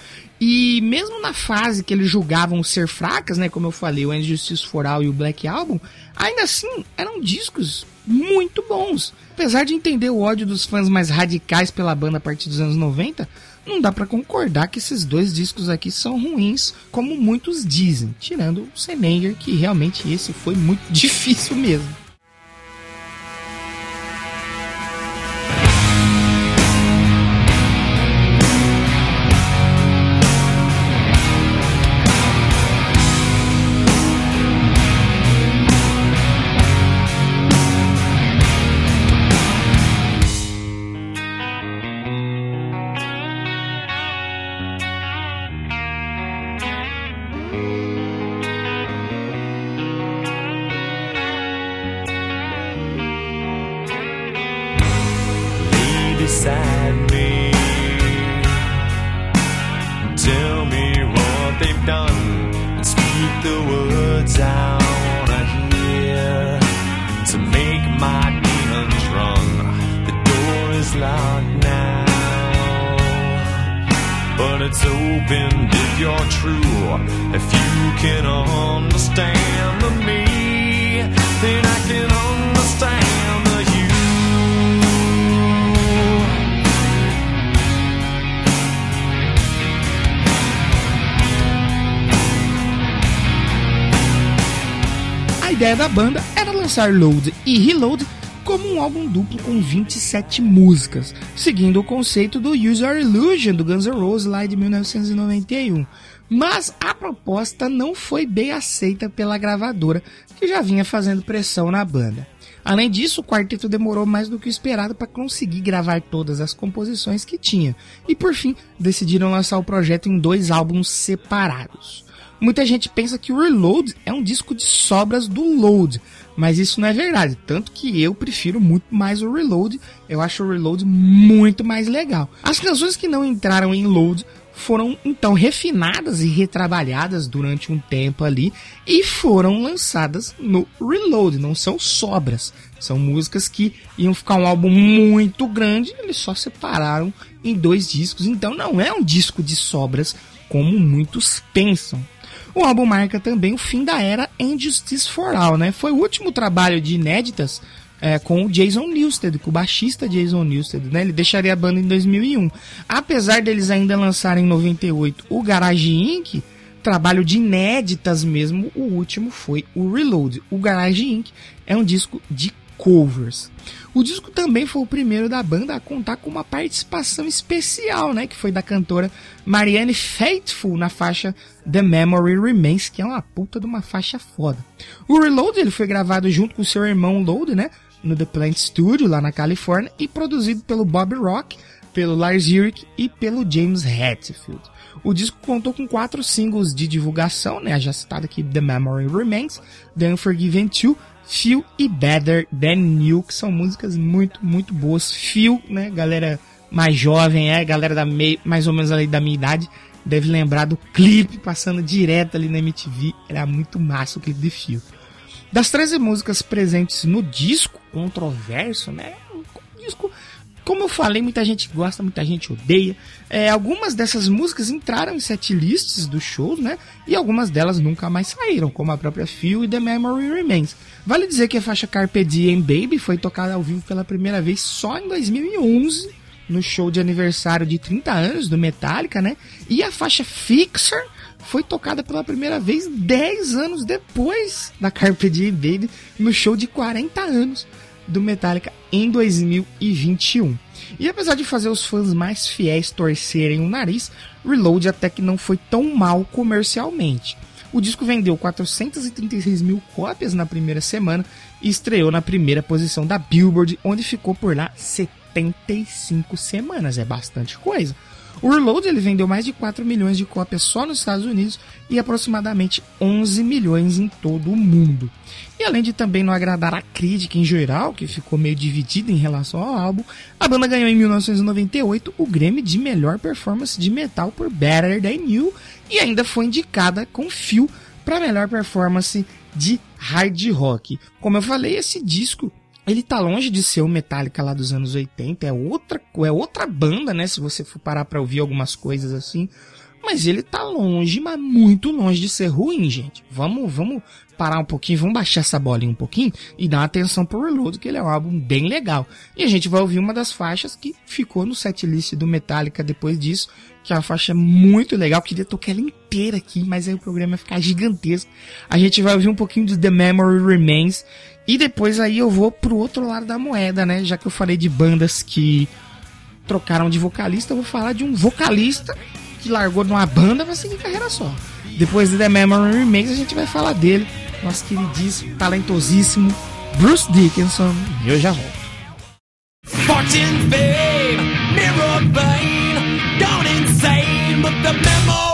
E mesmo na fase que eles julgavam ser fracas, né, como eu falei, o Injustice for All e o Black Album, ainda assim eram discos muito bons. Apesar de entender o ódio dos fãs mais radicais pela banda a partir dos anos 90, não dá para concordar que esses dois discos aqui são ruins, como muitos dizem, tirando o Senenger, que realmente esse foi muito difícil mesmo. Lançar Load e Reload como um álbum duplo com 27 músicas, seguindo o conceito do User Illusion do Guns N' Roses lá de 1991. Mas a proposta não foi bem aceita pela gravadora, que já vinha fazendo pressão na banda. Além disso, o quarteto demorou mais do que o esperado para conseguir gravar todas as composições que tinha, e por fim decidiram lançar o projeto em dois álbuns separados. Muita gente pensa que o Reload é um disco de sobras do Load, mas isso não é verdade. Tanto que eu prefiro muito mais o Reload. Eu acho o Reload muito mais legal. As canções que não entraram em Load foram então refinadas e retrabalhadas durante um tempo ali e foram lançadas no Reload. Não são sobras, são músicas que iam ficar um álbum muito grande. Eles só separaram em dois discos. Então não é um disco de sobras como muitos pensam. O álbum marca também o fim da era Injustice for All, né? Foi o último trabalho de inéditas é, com o Jason Newsted, com o baixista Jason Newsted, né? Ele deixaria a banda em 2001. Apesar deles ainda lançarem em 98 o Garage Inc., trabalho de inéditas mesmo, o último foi o Reload. O Garage Inc. é um disco de covers. O disco também foi o primeiro da banda a contar com uma participação especial, né, que foi da cantora Marianne Faithful na faixa The Memory Remains, que é uma puta de uma faixa foda. O Reload ele foi gravado junto com seu irmão Load, né, no The Plant Studio lá na Califórnia e produzido pelo Bob Rock, pelo Lars Ulrich e pelo James Hetfield. O disco contou com quatro singles de divulgação, né, já citado aqui The Memory Remains, The Unforgiven 2, Feel e Better Than New, que são músicas muito, muito boas. Feel, né, galera mais jovem, é, galera da mei, mais ou menos ali da minha idade, deve lembrar do clipe passando direto ali na MTV. Era muito massa o clipe de Fio. Das 13 músicas presentes no disco, controverso, né? Disco, como eu falei, muita gente gosta, muita gente odeia. É, algumas dessas músicas entraram em setlists do show, né? E algumas delas nunca mais saíram, como a própria Feel e The Memory Remains. Vale dizer que a faixa Carpe Diem Baby foi tocada ao vivo pela primeira vez só em 2011, no show de aniversário de 30 anos do Metallica, né? E a faixa Fixer foi tocada pela primeira vez 10 anos depois da Carpe Diem Baby, no show de 40 anos do Metallica em 2021. E apesar de fazer os fãs mais fiéis torcerem o nariz, Reload até que não foi tão mal comercialmente. O disco vendeu 436 mil cópias na primeira semana e estreou na primeira posição da Billboard, onde ficou por lá 75 semanas. É bastante coisa. O Reload ele vendeu mais de 4 milhões de cópias só nos Estados Unidos e aproximadamente 11 milhões em todo o mundo. E além de também não agradar a crítica em geral, que ficou meio dividida em relação ao álbum, a banda ganhou em 1998 o Grammy de melhor performance de metal por Better Than You e ainda foi indicada com fio para melhor performance de hard rock. Como eu falei, esse disco ele tá longe de ser o Metallica lá dos anos 80, é outra, é outra banda, né? Se você for parar pra ouvir algumas coisas assim. Mas ele tá longe, mas muito longe de ser ruim, gente. Vamos, vamos parar um pouquinho, vamos baixar essa bolinha um pouquinho e dar atenção pro Reload, que ele é um álbum bem legal. E a gente vai ouvir uma das faixas que ficou no setlist do Metallica depois disso, que é uma faixa muito legal. Queria tocar ela inteira aqui, mas aí o programa vai ficar gigantesco. A gente vai ouvir um pouquinho de The Memory Remains, e depois aí eu vou pro outro lado da moeda, né? Já que eu falei de bandas que trocaram de vocalista, eu vou falar de um vocalista que largou de uma banda pra seguir carreira só. Depois de The Memory Remains, a gente vai falar dele, nosso queridíssimo, talentosíssimo Bruce Dickinson. E eu já volto. Fortune, fame, mirror, insane, but the memory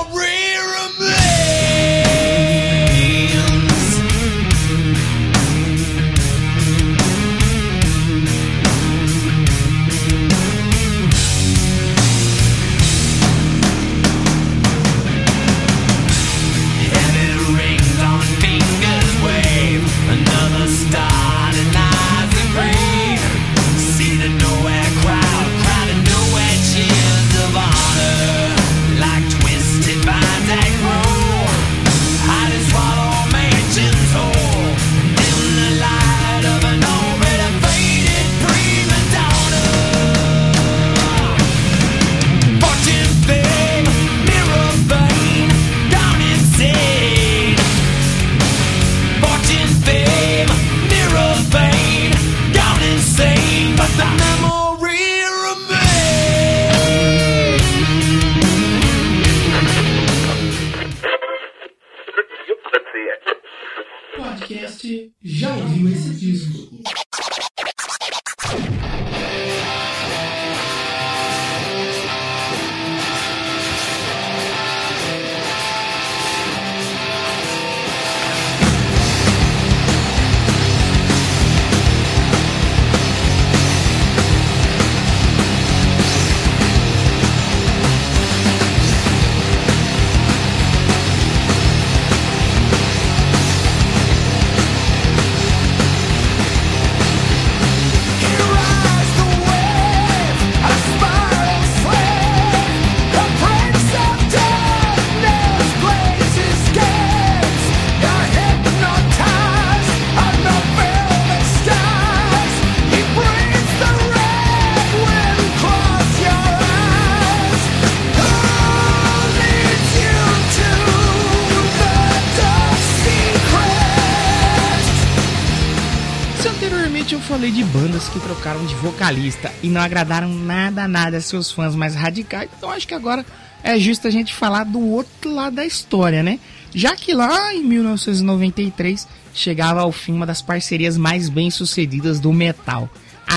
vocalista e não agradaram nada, nada seus fãs mais radicais, então acho que agora é justo a gente falar do outro lado da história, né? Já que lá em 1993 chegava ao fim uma das parcerias mais bem sucedidas do metal,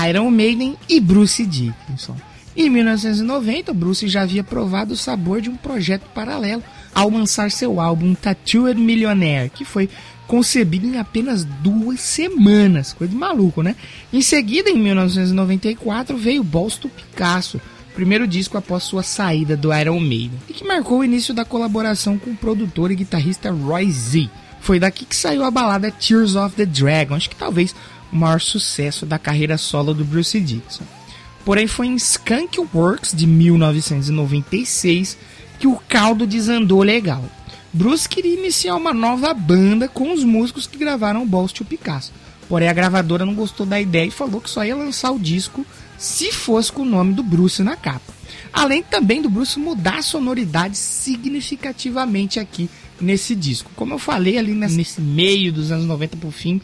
Iron Maiden e Bruce Dickinson. Em 1990, Bruce já havia provado o sabor de um projeto paralelo ao lançar seu álbum Tattooed Millionaire, que foi concebido em apenas duas semanas. Coisa de maluco, né? Em seguida, em 1994, veio Balls to Picasso, primeiro disco após sua saída do Iron Maiden, e que marcou o início da colaboração com o produtor e guitarrista Roy Z. Foi daqui que saiu a balada Tears of the Dragon, acho que talvez o maior sucesso da carreira solo do Bruce Dixon. Porém, foi em Skunk Works de 1996 que o caldo desandou legal. Bruce queria iniciar uma nova banda com os músicos que gravaram Balls to Picasso. Porém, a gravadora não gostou da ideia e falou que só ia lançar o disco se fosse com o nome do Bruce na capa. Além também do Bruce mudar a sonoridade significativamente aqui nesse disco. Como eu falei ali nesse meio dos anos 90 pro fim,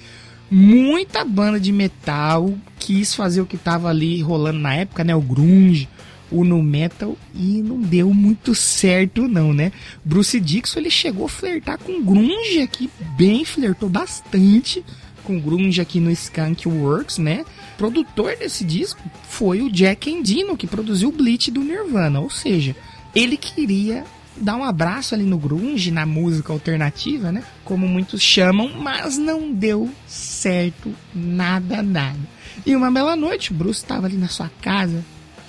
muita banda de metal quis fazer o que tava ali rolando na época, né? O grunge, o no metal e não deu muito certo não, né? Bruce Dixon ele chegou a flertar com grunge aqui, bem flertou bastante com grunge aqui no Skunk Works, né? Produtor desse disco foi o Jack Endino, que produziu o Bleach do Nirvana, ou seja, ele queria dar um abraço ali no grunge, na música alternativa, né? Como muitos chamam, mas não deu certo nada, nada. E uma bela noite, o Bruce estava ali na sua casa,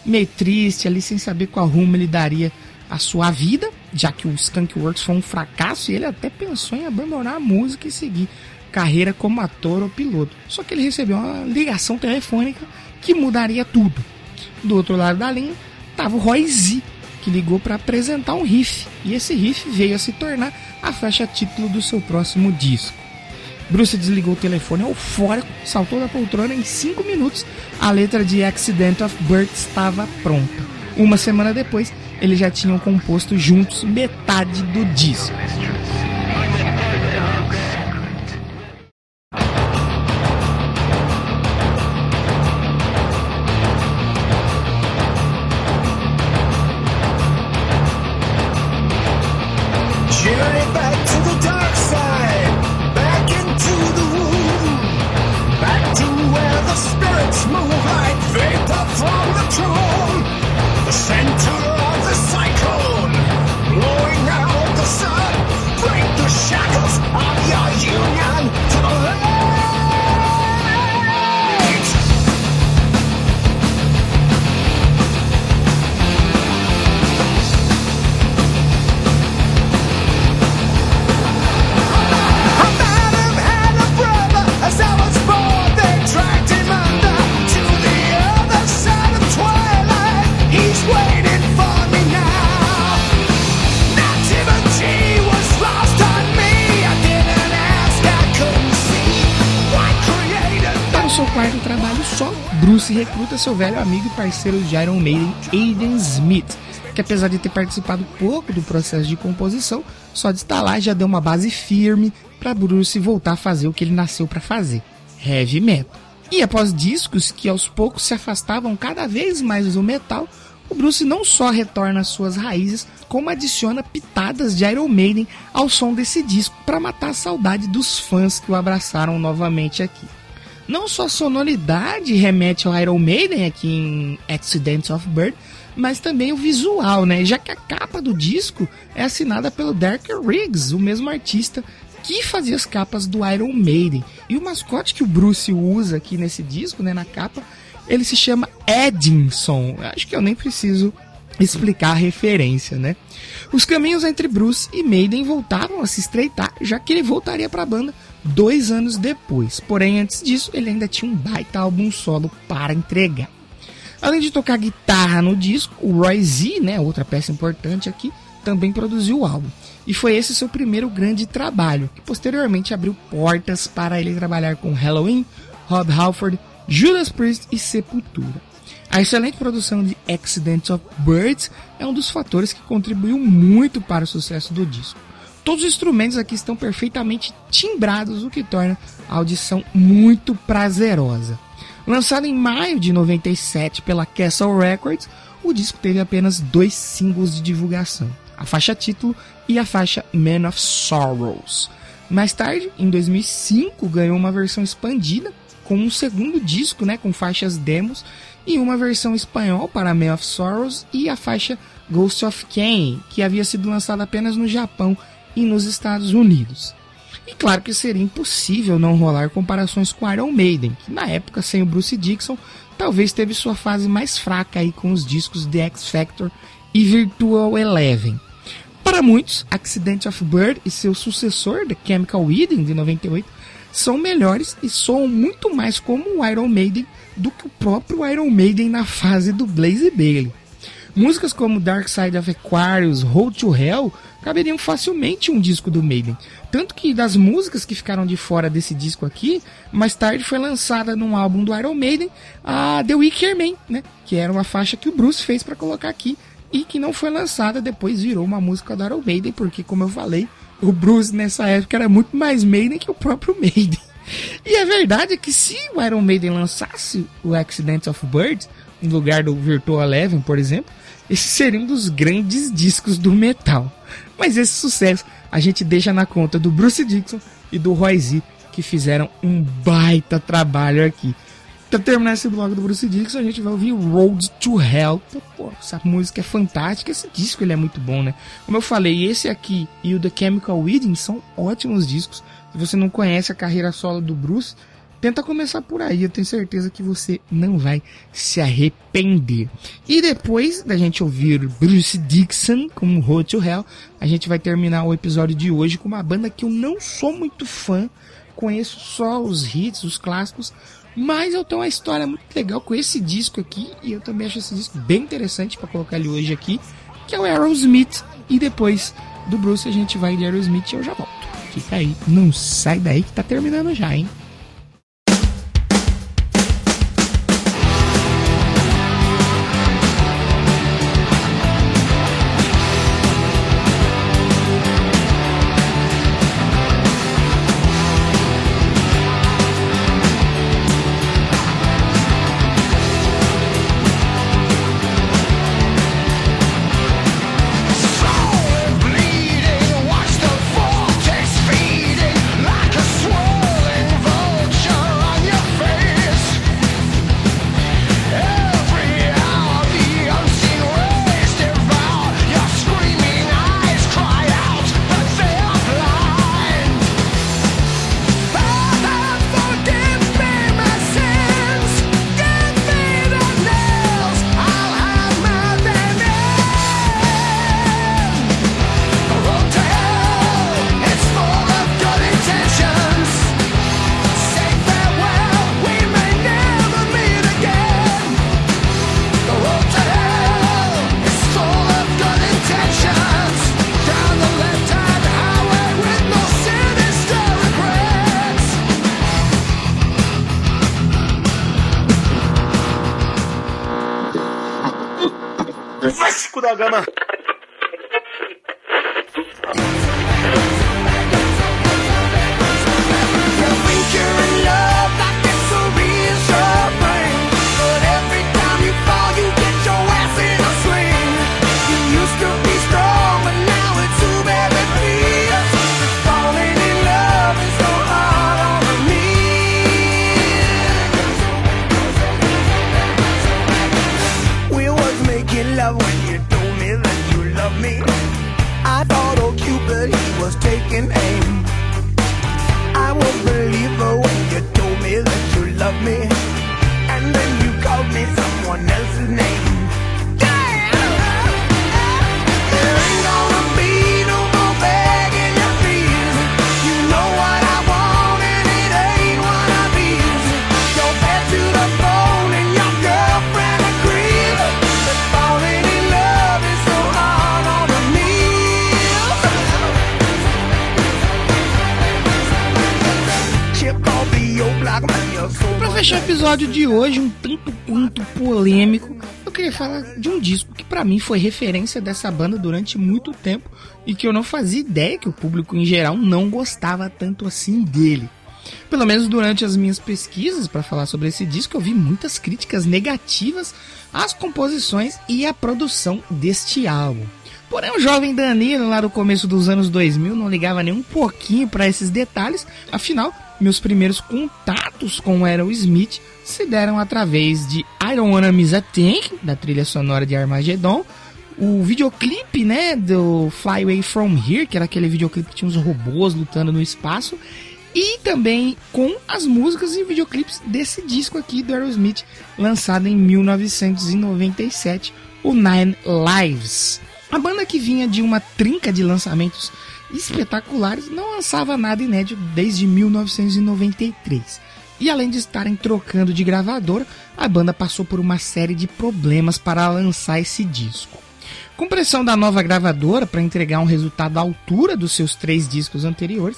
meio triste, ali sem saber qual rumo ele daria a sua vida, já que o Skunk Works foi um fracasso e ele até pensou em abandonar a música e seguir carreira como ator ou piloto. Só que ele recebeu uma ligação telefônica que mudaria tudo. Do outro lado da linha estava o Roy Z, que ligou para apresentar um riff, e esse riff veio a se tornar a faixa título do seu próximo disco. Bruce desligou o telefone eufórico, saltou da poltrona em 5 minutos. A letra de Accident of Birth estava pronta. Uma semana depois, eles já tinham composto juntos metade do disco. Bruce recruta seu velho amigo e parceiro de Iron Maiden, Aiden Smith, que apesar de ter participado pouco do processo de composição, só de estar lá já deu uma base firme para Bruce voltar a fazer o que ele nasceu para fazer, heavy metal. E após discos que aos poucos se afastavam cada vez mais do metal, o Bruce não só retorna às suas raízes, como adiciona pitadas de Iron Maiden ao som desse disco para matar a saudade dos fãs que o abraçaram novamente aqui. Não só a sonoridade remete ao Iron Maiden aqui em Accidents of Birth, mas também o visual, né? Já que a capa do disco é assinada pelo Derek Riggs, o mesmo artista que fazia as capas do Iron Maiden. E o mascote que o Bruce usa aqui nesse disco, né, na capa, ele se chama Edinson. Acho que eu nem preciso explicar a referência, né? Os caminhos entre Bruce e Maiden voltaram a se estreitar, já que ele voltaria para a banda dois anos depois. Porém, antes disso, ele ainda tinha um baita álbum solo para entregar. Além de tocar guitarra no disco, o Roy Z, né, outra peça importante aqui, também produziu o álbum. E foi esse seu primeiro grande trabalho, que posteriormente abriu portas para ele trabalhar com Halloween, Rob Halford, Judas Priest e Sepultura. A excelente produção de Accidents of Birds é um dos fatores que contribuiu muito para o sucesso do disco. Todos os instrumentos aqui estão perfeitamente timbrados, o que torna a audição muito prazerosa. Lançado em maio de 97 pela Castle Records, o disco teve apenas dois singles de divulgação, a faixa título e a faixa Man of Sorrows. Mais tarde, em 2005, ganhou uma versão expandida com um segundo disco, né, com faixas demos e uma versão espanhol para Man of Sorrows e a faixa Ghost of Cain, que havia sido lançada apenas no Japão e nos Estados Unidos. E claro que seria impossível não rolar comparações com Iron Maiden, que na época sem o Bruce Dixon talvez teve sua fase mais fraca aí com os discos The X Factor e Virtual Eleven. Para muitos, Accident of Bird e seu sucessor, The Chemical Wedding, de 98, são melhores e soam muito mais como o Iron Maiden do que o próprio Iron Maiden na fase do Blaze Bailey. Músicas como Dark Side of Aquarius, Road to Hell caberiam facilmente um disco do Maiden. Tanto que das músicas que ficaram de fora desse disco aqui, mais tarde foi lançada num álbum do Iron Maiden a The Wicker Man, né? Que era uma faixa que o Bruce fez para colocar aqui e que não foi lançada, depois virou uma música do Iron Maiden, porque como eu falei, o Bruce nessa época era muito mais Maiden que o próprio Maiden. E a verdade é que se o Iron Maiden lançasse o Accident of Birds, no lugar do Virtual Eleven, por exemplo, esse seria um dos grandes discos do metal. Mas esse sucesso a gente deixa na conta do Bruce Dixon e do Roy Z, que fizeram um baita trabalho aqui. Pra terminar esse blog do Bruce Dixon, a gente vai ouvir Road to Hell. Pô, essa música é fantástica, esse disco ele é muito bom, né? Como eu falei, esse aqui e o The Chemical Wedding são ótimos discos. Se você não conhece a carreira solo do Bruce, tenta começar por aí, eu tenho certeza que você não vai se arrepender. E depois da gente ouvir Bruce Dixon com Road to Hell, a gente vai terminar o episódio de hoje com uma banda que eu não sou muito fã, conheço só os hits, os clássicos, mas eu tenho uma história muito legal com esse disco aqui e eu também acho esse disco bem interessante para colocar ele hoje aqui, que é o Aerosmith. E depois do Bruce a gente vai de Aerosmith e eu já volto. Fica aí, não sai daí que tá terminando já, hein? Programa. Para mim foi referência dessa banda durante muito tempo e que eu não fazia ideia que o público em geral não gostava tanto assim dele. Pelo menos durante as minhas pesquisas para falar sobre esse disco, eu vi muitas críticas negativas às composições e à produção deste álbum. Porém, o jovem Danilo, lá do começo dos anos 2000, não ligava nem um pouquinho para esses detalhes, afinal, meus primeiros contatos com Aerosmith se deram através de I Don't Wanna Miss a Thing, da trilha sonora de Armageddon, o videoclipe, né, do Fly Away From Here, que era aquele videoclipe que tinha os robôs lutando no espaço, e também com as músicas e videoclipes desse disco aqui do Aerosmith, lançado em 1997, o Nine Lives. A banda que vinha de uma trinca de lançamentos espetaculares não lançava nada inédito desde 1993. E além de estarem trocando de gravadora, a banda passou por uma série de problemas para lançar esse disco. Com pressão da nova gravadora para entregar um resultado à altura dos seus três discos anteriores,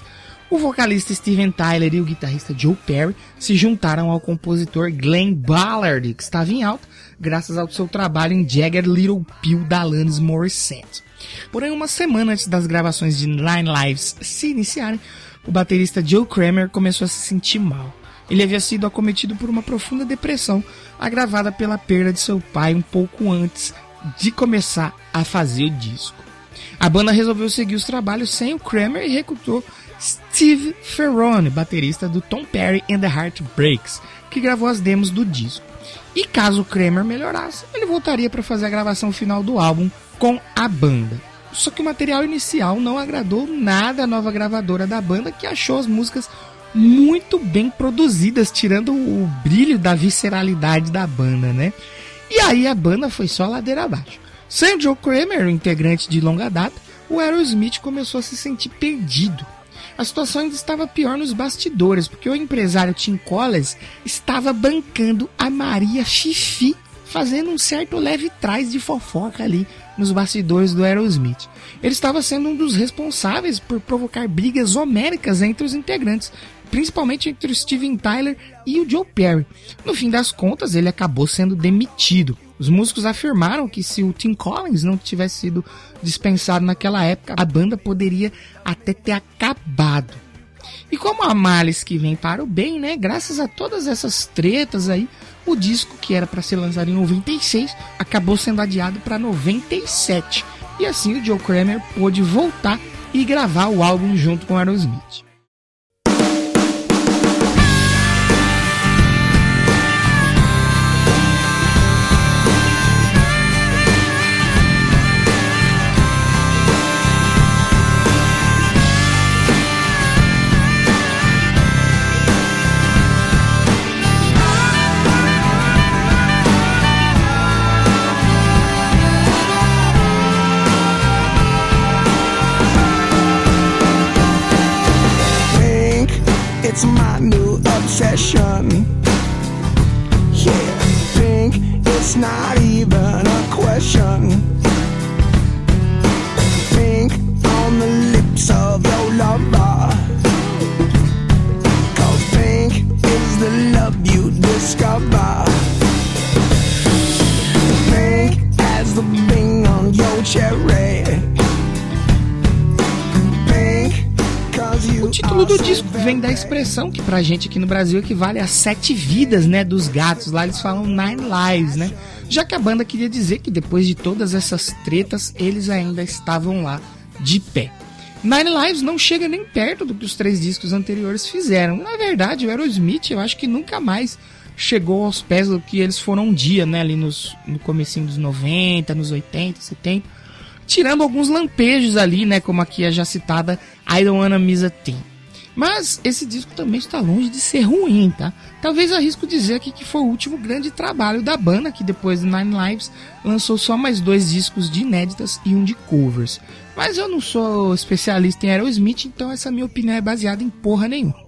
o vocalista Steven Tyler e o guitarrista Joe Perry se juntaram ao compositor Glenn Ballard, que estava em alta graças ao seu trabalho em Jagger Little Pill da Alanis Morissette. Porém, uma semana antes das gravações de Nine Lives se iniciarem, o baterista Joe Kramer começou a se sentir mal. Ele havia sido acometido por uma profunda depressão, agravada pela perda de seu pai um pouco antes de começar a fazer o disco. A banda resolveu seguir os trabalhos sem o Kramer e recrutou Steve Ferrone, baterista do Tom Perry and the Heartbreaks, que gravou as demos do disco. E caso Kramer melhorasse, ele voltaria para fazer a gravação final do álbum com a banda. Só que o material inicial não agradou nada à nova gravadora da banda, que achou as músicas muito bem produzidas, tirando o brilho da visceralidade da banda, né? E aí a banda foi só ladeira abaixo. Sem Joe Kramer, o integrante de longa data, o Aerosmith começou a se sentir perdido. A situação ainda estava pior nos bastidores, porque o empresário Tim Collins estava bancando a Maria Fifi, fazendo um certo leve trás de fofoca ali nos bastidores do Aerosmith. Ele estava sendo um dos responsáveis por provocar brigas homéricas entre os integrantes, principalmente entre o Steven Tyler e o Joe Perry. No fim das contas, ele acabou sendo demitido. Os músicos afirmaram que se o Tim Collins não tivesse sido dispensado naquela época, a banda poderia até ter acabado. E como a males que vem para o bem, né? Graças a todas essas tretas aí, o disco que era para ser lançado em 96 acabou sendo adiado para 97. E assim o Joe Kramer pôde voltar e gravar o álbum junto com Aerosmith. Expressão que pra gente aqui no Brasil equivale a sete vidas, né, dos gatos. Lá eles falam nine lives, né? Já que a banda queria dizer que depois de todas essas tretas, eles ainda estavam lá de pé. Nine Lives não chega nem perto do que os três discos anteriores fizeram. Na verdade, o Aerosmith eu acho que nunca mais chegou aos pés do que eles foram um dia, né? Ali nos, no comecinho dos 90, nos 80, 70 tirando alguns lampejos ali, né, como aqui a já citada I Don't Wanna Miss a Thing. Mas esse disco também está longe de ser ruim, tá? Talvez arrisco dizer aqui que foi o último grande trabalho da banda, que depois de Nine Lives lançou só mais dois discos de inéditas e um de covers. Mas eu não sou especialista em Aerosmith, então essa minha opinião é baseada em porra nenhuma.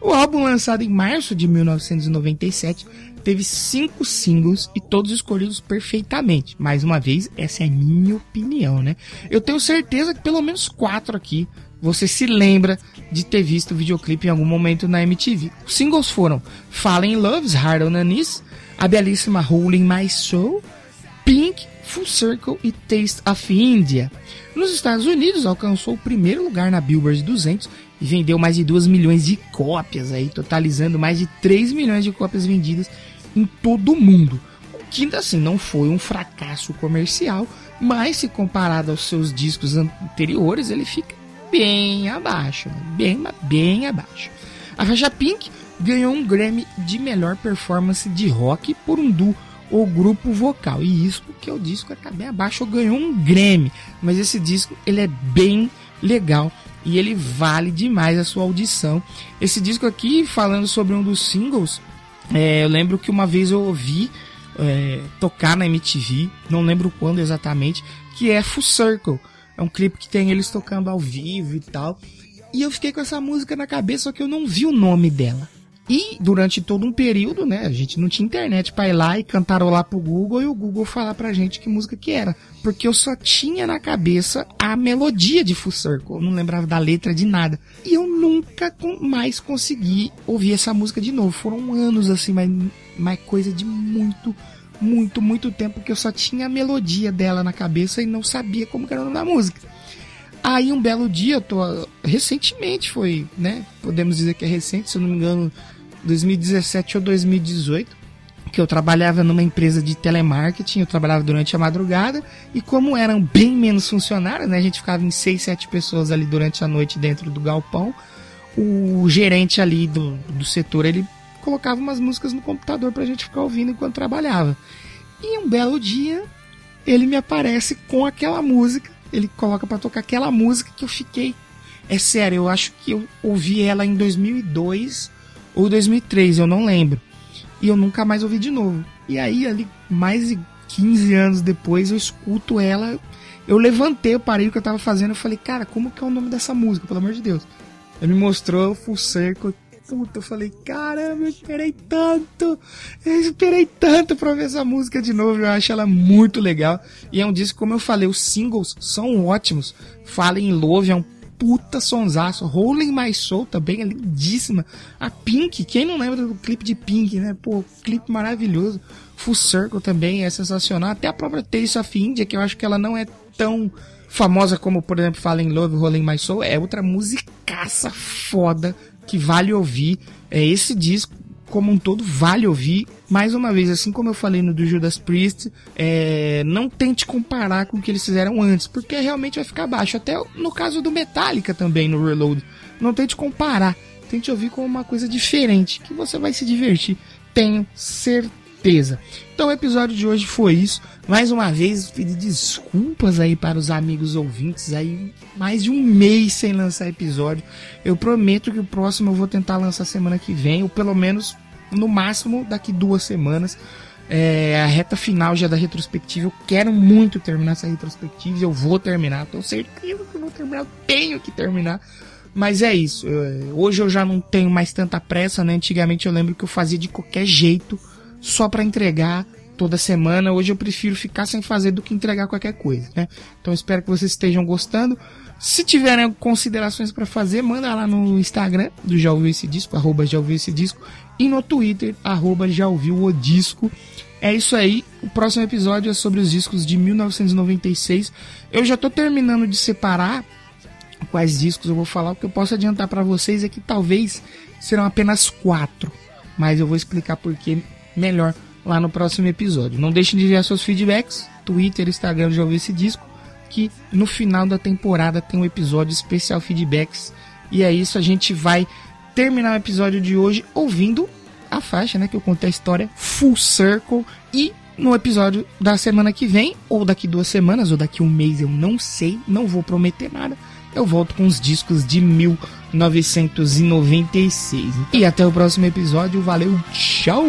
O álbum lançado em março de 1997 teve cinco singles e todos escolhidos perfeitamente. Mais uma vez, essa é a minha opinião, né? Eu tenho certeza que pelo menos quatro aqui você se lembra de ter visto o videoclipe em algum momento na MTV. Os singles foram Fallen Loves, Hard on Anis, a belíssima Rolling My Soul, Pink, Full Circle e Taste of India. Nos Estados Unidos, alcançou o primeiro lugar na Billboard 200 e vendeu mais de 2 milhões de cópias, aí, totalizando mais de 3 milhões de cópias vendidas em todo o mundo. O que assim não foi um fracasso comercial, mas se comparado aos seus discos anteriores, ele fica bem abaixo, bem, bem abaixo. A faixa Pink ganhou um Grammy de melhor performance de rock por um duo o grupo vocal. E isso porque o disco é bem abaixo, ganhou um Grammy. Mas esse disco ele é bem legal e ele vale demais a sua audição. Esse disco aqui, falando sobre um dos singles, é, eu lembro que uma vez eu ouvi é, tocar na MTV, não lembro quando exatamente, que é Full Circle. Um clipe que tem eles tocando ao vivo e tal. E eu fiquei com essa música na cabeça, só que eu não vi o nome dela. E durante todo um período, né, a gente não tinha internet para ir lá e cantarolar pro Google e o Google falar pra gente que música que era. Porque eu só tinha na cabeça a melodia de Full Circle, eu não lembrava da letra de nada. E eu nunca mais consegui ouvir essa música de novo. Foram anos assim, mas, mas coisa de muito, muito, muito tempo que eu só tinha a melodia dela na cabeça e não sabia como era o nome da música. Aí um belo dia, eu tô recentemente foi, né? Podemos dizer que é recente, se eu não me engano, 2017 ou 2018, que eu trabalhava numa empresa de telemarketing, eu trabalhava durante a madrugada, e como eram bem menos funcionários, né? A gente ficava em 6, 7 pessoas ali durante a noite dentro do galpão. O gerente ali do, do setor, ele colocava umas músicas no computador pra gente ficar ouvindo enquanto trabalhava. E um belo dia, ele me aparece com aquela música ele coloca para tocar aquela música que eu fiquei. É sério, eu acho que eu ouvi ela em 2002 ou 2003, eu não lembro. E eu nunca mais ouvi de novo. E aí, ali, mais de 15 anos depois, eu escuto ela. Eu levantei, o que eu tava fazendo. Eu falei, cara, como que é o nome dessa música, pelo amor de Deus? Ele me mostrou Full Circle puta, eu falei, caramba, eu esperei tanto, eu esperei tanto pra ver essa música de novo, eu acho ela muito legal. E é um disco, como eu falei, os singles são ótimos. Fallen in Love é um puta sonsaço. Rolling My Soul também é lindíssima. A Pink, quem não lembra do clipe de Pink, né? Pô, clipe maravilhoso. Full Circle também é sensacional. Até a própria Taste of India, que eu acho que ela não é tão famosa como, por exemplo, Fallen Love, Rolling My Soul, é outra musicaça foda que vale ouvir. É esse disco como um todo vale ouvir. Mais uma vez, assim como eu falei no do Judas Priest, é, não tente comparar com o que eles fizeram antes, porque realmente vai ficar baixo. Até no caso do Metallica também, no Reload. Não tente comparar. Tente ouvir como uma coisa diferente, que você vai se divertir. Tenho certeza. Então o episódio de hoje foi isso. Mais uma vez, pedir desculpas aí para os amigos ouvintes aí. Mais de um mês sem lançar episódio. Eu prometo que o próximo eu vou tentar lançar semana que vem, ou pelo menos no máximo daqui duas semanas. É a reta final já da retrospectiva. Eu quero muito terminar essa retrospectiva eu vou terminar. Tenho certeza que eu vou terminar. Eu tenho que terminar. Mas é isso. Eu, hoje eu já não tenho mais tanta pressa, né? Antigamente eu lembro que eu fazia de qualquer jeito só para entregar toda semana. Hoje eu prefiro ficar sem fazer do que entregar qualquer coisa, né? Então espero que vocês estejam gostando. Se tiverem considerações para fazer, manda lá no Instagram do Já Ouviu Esse Disco, arroba Já Ouviu Esse Disco, e no Twitter, arroba Já Ouviu o Disco. É isso aí, o próximo episódio é sobre os discos de 1996. Eu já tô terminando de separar quais discos eu vou falar, o que eu posso adiantar para vocês é que talvez serão apenas quatro, mas eu vou explicar por que melhor lá no próximo episódio. Não deixem de enviar seus feedbacks, Twitter, Instagram, já ouviu esse disco, que no final da temporada tem um episódio especial feedbacks. E é isso, a gente vai terminar o episódio de hoje ouvindo a faixa, né, que eu contei a história Full Circle e no episódio da semana que vem, ou daqui duas semanas, ou daqui um mês, eu não sei, não vou prometer nada. Eu volto com os discos de 1996. E até o próximo episódio. Valeu, tchau!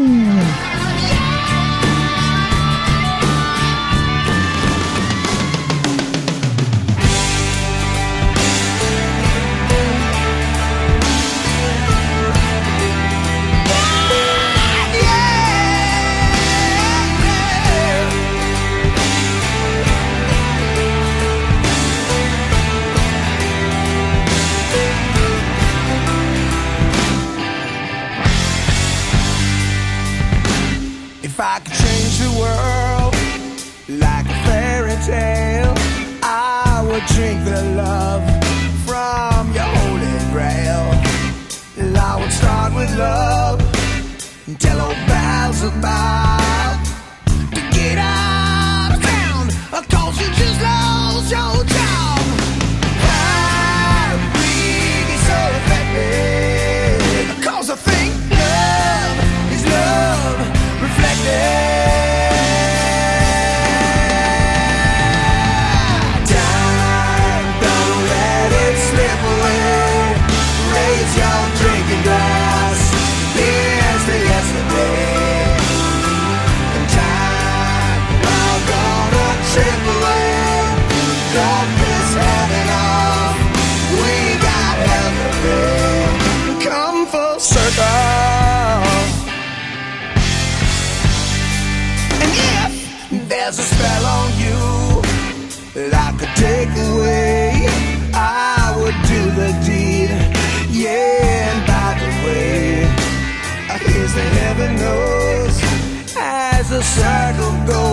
I could change the world like a fairy tale, I would drink the love from your holy grail. And I would start with love and tell old pals about to get out of town, cause you just lost your shackle go